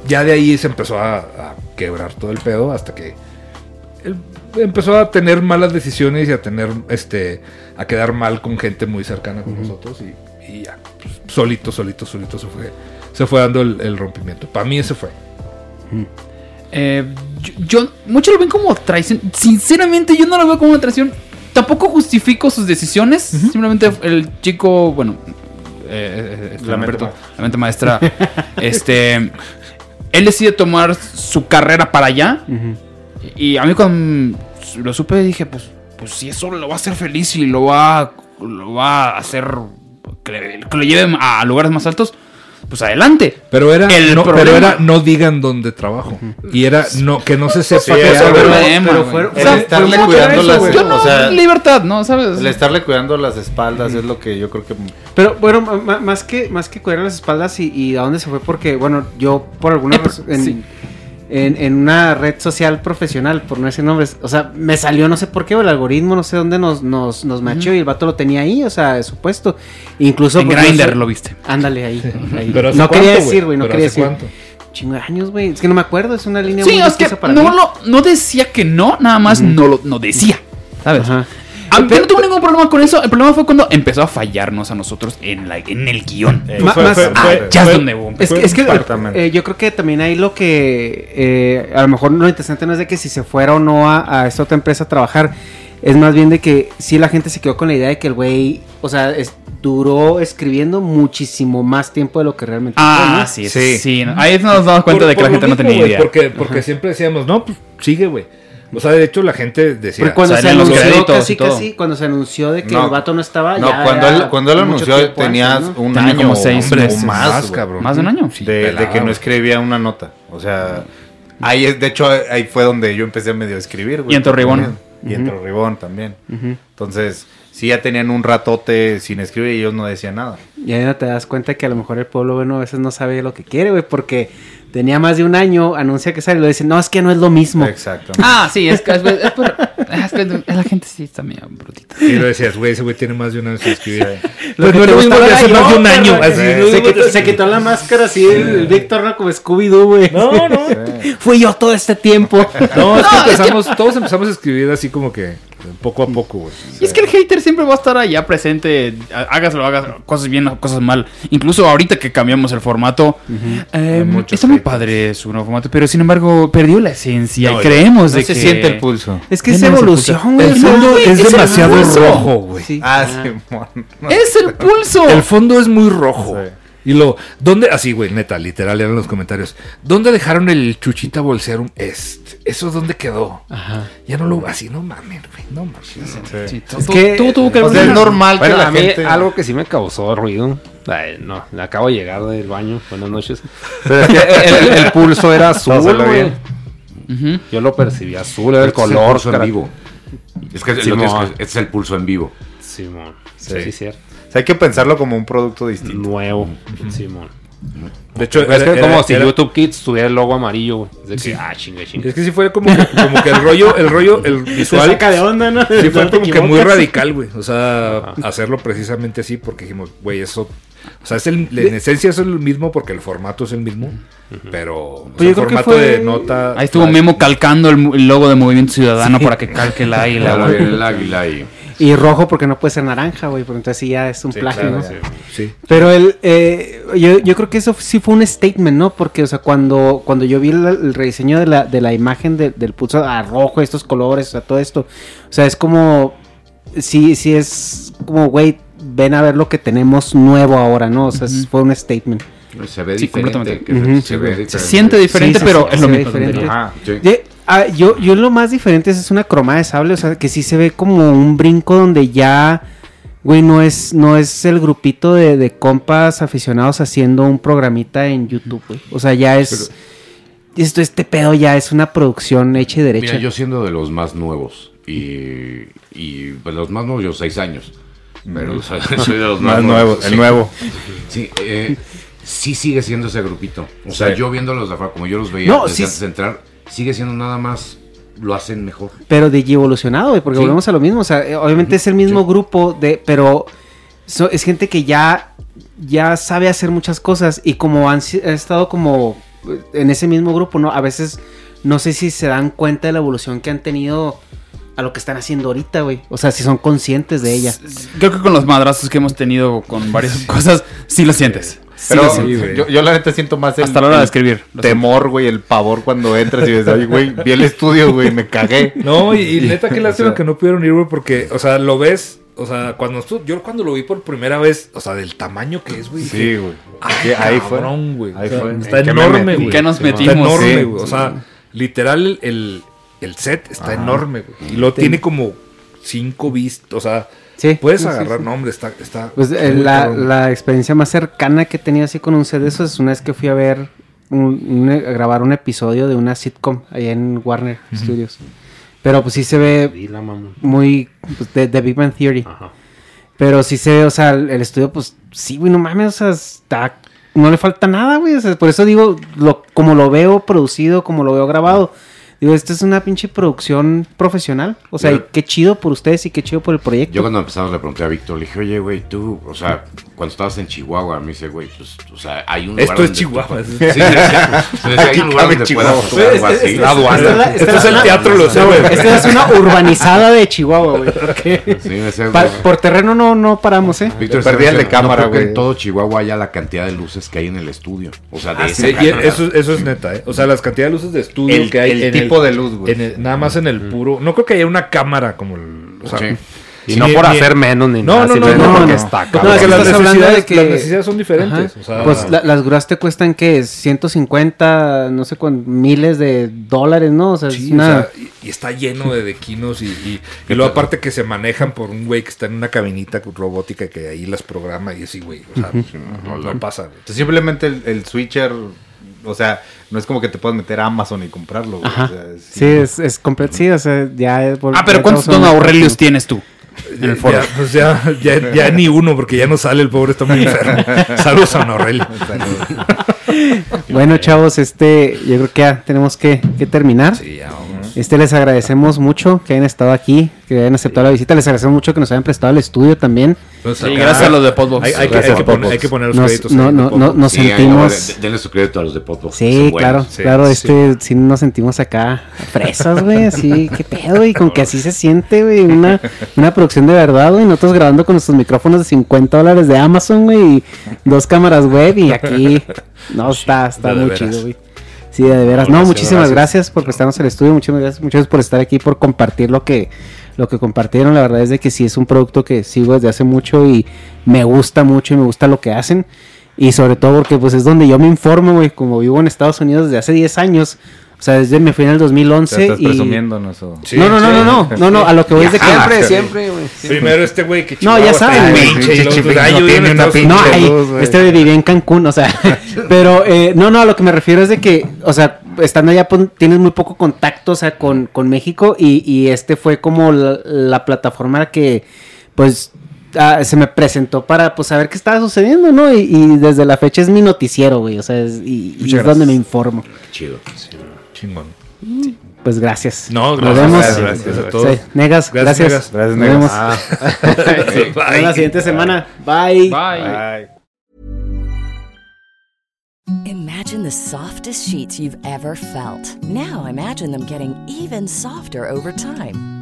ya de ahí se empezó a, a quebrar todo el pedo hasta que él empezó a tener malas decisiones y a tener, este, a quedar mal con gente muy cercana con nosotros y, y ya, pues, solito, solito, solito se fue, se fue dando el, el rompimiento. Para mí ese fue. Eh, yo, yo- muchos lo ven como traición. Sinceramente, yo no lo veo como una traición. Tampoco justifico sus decisiones. Simplemente el chico, bueno, eh, eh, La mente Humberto, la mente maestra, este, él decide tomar su carrera para allá. Y a mí cuando lo supe dije, pues, pues si eso lo va a hacer feliz y lo va, lo va a hacer que, lo lleve a lugares más altos, pues adelante. Pero era, El no, pero era no digan dónde trabajo. Y era no, que no se sepa Sí, que pero- problema, O sea, El estarle cuidando eso, las- güey. Yo no, o sea, libertad, ¿no? ¿Sabes? El estarle cuidando las espaldas es lo que yo creo que. Pero bueno, más que más que cuidar las espaldas y, y a dónde se fue, porque bueno, yo por alguna Eh, razón en, sí. En, en una red social profesional, por no decir nombres, o sea, me salió no sé por qué, o el algoritmo, no sé dónde nos, nos, nos macheó y el vato lo tenía ahí, o sea, de supuesto. Incluso En pues, no Grindr sé- lo viste. Ándale ahí. ahí. Pero ¿hace no quería cuánto, decir, güey, no ¿Pero quería hace decir. cuánto? Chingo de años, güey. Es que no me acuerdo, es una línea Sí, muy es que para no, mí. lo, no decía que no, nada más no, lo, no decía. ¿Sabes? Ajá. A mí- yo no tuve ningún problema con eso. El problema fue cuando empezó a fallarnos a nosotros en, la, en el guion. Fue- más- fue- Ah, fue- ya es fue- donde hubo un Es, que- es que eh, yo creo que también ahí lo que eh, a lo mejor lo interesante no es de que si se fuera o no a, a esta otra empresa a trabajar, es más bien de que sí la gente se quedó con la idea de que el güey, o sea, es- duró escribiendo muchísimo más tiempo de lo que realmente fue, Ah, ¿no? sí, Sí. sí. Ahí nos damos cuenta Por- de que la gente no tenía idea. Porque, porque siempre decíamos, no, pues sigue, güey. O sea, de hecho, la gente decía. Porque cuando se anunció casi casi, cuando se anunció de que No. el vato no estaba, No, ya cuando él, cuando él anunció tenías antes, ¿no? un Tenía año como seis hombre, meses. o más, Más, cabrón. ¿Más de un año? Sí, de, que no escribía una nota. O sea, ahí es, de hecho, ahí fue donde yo empecé a medio escribir, güey. Y en. También. Y en Torreón también. Entonces, sí, ya tenían un ratote sin escribir y ellos no decían nada. Y ahí no te das cuenta que a lo mejor el pueblo bueno a veces no sabe lo que quiere, güey, porque tenía más de un año, anuncia que sale y lo dicen, no, es que no es lo mismo. Exacto. Ah, sí, es que es, es por- es que la gente sí está medio brutita. Y lo decías, güey, ese güey tiene más de un año sin escribir. Lo Pues no es te lo mismo gustaba que hace más de un año. se, quitó, se quitó la máscara así, el, el Víctor, ¿no? Como Scooby-Doo, güey. No, no. Fui yo todo este tiempo. No, es que No, es que- empezamos, todos empezamos a escribir así como que poco a poco, güey. Y es que el hater siempre va a estar allá presente, hágaslo, hagas cosas bien o cosas mal. Incluso ahorita que cambiamos el formato, muchos está muy padre su nuevo formato, pero sin embargo perdió la esencia No, y creemos No de se que siente el pulso. Es que es no se evolución, güey. El fondo No, es el demasiado pulso. rojo, güey. Sí. Ah, sí, mon. No Es el pulso. El fondo es muy rojo. Y lo, ¿dónde? Así, güey, neta, literal, eran los comentarios. ¿Dónde dejaron el Chuchita Bolserum Este? ¿Eso dónde quedó? Ajá. Ya no lo, así, no mames, güey, no mames. Sí, Es que- tú, tú, que O sea, es normal Bueno, que la a mí gente... algo que sí me causó ruido. ay, no, me acabo de llegar del baño. Buenas noches. Pero es que el, el pulso era azul, güey. Yo lo percibí azul, era el Este es color. pulso en vivo. Es que, este es el pulso en vivo. Simón. Sí, Sí. sí, cierto. Sea, hay que pensarlo como un producto distinto. Nuevo. Simón. De hecho, es que era- como era- si era- YouTube Kids tuviera el logo amarillo, güey. Es Sí. ah, chingue, chingue. Es que sí fue como que, como que el rollo, el rollo, el visual. saca de onda, ¿no? Sí, fue No como que muy radical, güey. O sea, hacerlo precisamente así porque dijimos, güey, eso. O sea, es el, en esencia es el mismo porque el formato es el mismo. Pero o sea, Pues yo el creo que formato fue- de nota. Ahí estuvo Memo calcando el, logo de Movimiento Ciudadano para que calque el águila, el águila y... Y rojo porque no puede ser naranja, güey, porque entonces sí ya es un Sí, plagio, claro, ¿no? sí, sí. Pero el, eh, yo, yo creo que eso sí fue un statement, ¿no? Porque, o sea, cuando, cuando yo vi el, el rediseño de la, de la imagen de- del pulso a rojo, estos colores, o sea, todo esto, o sea, es como, sí, sí es como, güey, ven a ver lo que tenemos nuevo ahora, ¿no? O sea, es- fue un statement. Se ve Sí, diferente. completamente. se ve Se diferente. siente diferente, Sí, sí, pero sí, es lo mismo. diferente. De- ah, yo, yo lo más diferente es una cromada de sable, o sea, que sí se ve como un brinco donde ya, güey, no es, no es el grupito de, de compas aficionados haciendo un programita en YouTube, güey. O sea, ya es... esto, este pedo ya es una producción hecha y derecha. Mira, yo siendo de los más nuevos y, y pues los más nuevos, yo seis años. Pero soy, soy de los más, Más nuevo, el sí. nuevo. Sí, eh, sí sigue siendo ese grupito. O sea, Sí. yo viéndolos de afuera, como yo los veía No, desde sí. antes de entrar, sigue siendo nada más, lo hacen mejor. Pero de evolucionado, güey, porque Sí. volvemos a lo mismo. O sea, eh, obviamente es el mismo grupo de, pero so- es gente que ya, ya sabe hacer muchas cosas y como han, han estado como eh, en ese mismo grupo, ¿no? A veces no sé si se dan cuenta de la evolución que han tenido a lo que están haciendo ahorita, güey. O sea, si son conscientes de ella. Creo que con los madrazos que hemos tenido con varias cosas, sí lo sientes. Pero yo, yo la neta siento más el, Hasta la hora de escribir. temor, güey, el pavor cuando entras y ves, ay, güey, vi el estudio, güey, me cagué. No, y, y neta que O lástima sea, que no pudieron ir, güey, porque, o sea, lo ves. O sea, cuando estu- yo cuando lo vi por primera vez, o sea, del tamaño que es, güey. Sí, dije, güey. "Ay, Sí, ahí fue. cabrón, güey. Ahí O sea, fue. Está ¿En qué me enorme, güey. ¿En qué nos Está metimos? enorme, Sí, güey. O sí. sea, literal, el, el set está enorme, güey. Y lo tiene como cinco vistas. O sea, Sí. puedes Sí, agarrar, sí. no, hombre, está. está Pues eh, la, la experiencia más cercana que he tenido así con un set de eso es una vez que fui a ver, un- un- a grabar un episodio de una sitcom allá en Warner Studios. Pero pues sí se ve muy pues, de, de Big Bang Theory. Ajá. Pero sí se ve, o sea, el, el estudio, pues sí, güey, no mames, o sea, está. No le falta nada, güey. O sea, por eso digo, lo, como lo veo producido, como lo veo grabado. Digo, esta es una pinche producción profesional. O sea, Yo- qué chido por ustedes y qué chido por el proyecto. Yo cuando empezamos le pregunté a Víctor, le dije, oye, güey, tú, o sea, cuando estabas en Chihuahua, me dice, güey, pues, o sea, hay un lugar Esto es Chihuahua. Sí, sí, sí. Me decía, hay un lugar cabe donde Chihuahua. puedas hacer algo así. La aduana. Esto es el teatro, lo sé, güey. Esta es una urbanizada de Chihuahua, güey. Sí, por terreno no, no paramos, ¿eh? Víctor perdí el de cámara, güey. en todo Chihuahua haya la cantidad de luces que hay en el estudio. O sea, de Sí, y calidad. eso, eso es neta, ¿eh? O sea, las cantidades de luces de estudio El- que hay el en tipo de luz, güey. en el- nada más en el puro. No creo que haya una cámara como el. O sea, Sí. Y Sí, no por hacer menos ni No, nada. no, no, no, porque no. está No, cabrón. Porque es que las estás hablando necesidades, de que- las necesidades son diferentes. O sea, Pues la- las grúas te cuestan que 150, no sé cuántos, miles de dólares, ¿no? O sea, Sí, es una... o sea, y, y está lleno de dequinos y, y, y luego aparte que se manejan por un güey que está en una cabinita robótica que ahí las programa y así, güey. O sea, no, no pasa. güey. Entonces, simplemente el, el switcher, o sea, no es como que te puedas meter a Amazon y comprarlo, güey. Ajá. O sea, es- Sí, es, es completo, sí, o sea, ya... es por- Ah, pero ¿cuántos Don Aurelius tienes tú? En el foro. Ya, pues ya, ya, ya ni uno, porque ya no sale el pobre, está muy enfermo. Saludos a Don Aurelio. Bueno, chavos, este, yo creo que ya tenemos que, que terminar. Sí, ya, vamos. Este, les agradecemos mucho que hayan estado aquí, que hayan aceptado la visita. Les agradecemos mucho que nos hayan prestado el estudio también. Acá- gracias a los de Podbox. Hay, hay que, hay, poner, hay que poner los Nos, créditos. no, no, no, nos Sí, sentimos... denle su crédito a los de Podbox. Sí, claro, sí, claro, sí. este, sí nos sentimos acá fresas, güey, así, qué pedo, güey, con que así se siente, güey, una, una producción de verdad, güey, nosotros grabando con nuestros micrófonos de 50 dólares de Amazon, güey, y dos cámaras web, y aquí, no, está, está De muy veras. chido, güey. Sí, de veras. No, muchísimas gracias. gracias por prestarnos el estudio, muchas gracias, muchas gracias por estar aquí, por compartir lo que, lo que compartieron. La verdad es de que sí es un producto que sigo desde hace mucho y me gusta mucho y me gusta lo que hacen. Y sobre todo porque pues es donde yo me informo, güey, como vivo en Estados Unidos desde hace 10 años. O sea, desde me fui en el 2011 Te estás y... presumiéndonos, o- Sí, no, no, no, sí. no, no, no, no, a lo que voy es de que... Siempre, siempre, güey. Primero este güey que No, ya saben, pinche, no ahí, este vivía en Cancún, o sea, pero eh, no, no, a lo que me refiero es de que, o sea, estando allá pues, tienes muy poco contacto, o sea, con, con México y, y este fue como la, la plataforma que, pues, ah, se me presentó para, pues, saber qué estaba sucediendo, ¿no? Y, y desde la fecha es mi noticiero, güey, o sea, es, y, y es donde me informo. Chido. Chingón. Pues gracias. No, Nos gracias. vemos. Gracias, gracias a todos. Sí, Negas, Gracias, gracias. Negas. Gracias, Nos Negas. vemos. Sí, nos vemos la siguiente semana. Bye. Bye. Imagine the softest sheets you've ever felt. Now imagine them getting even softer over time.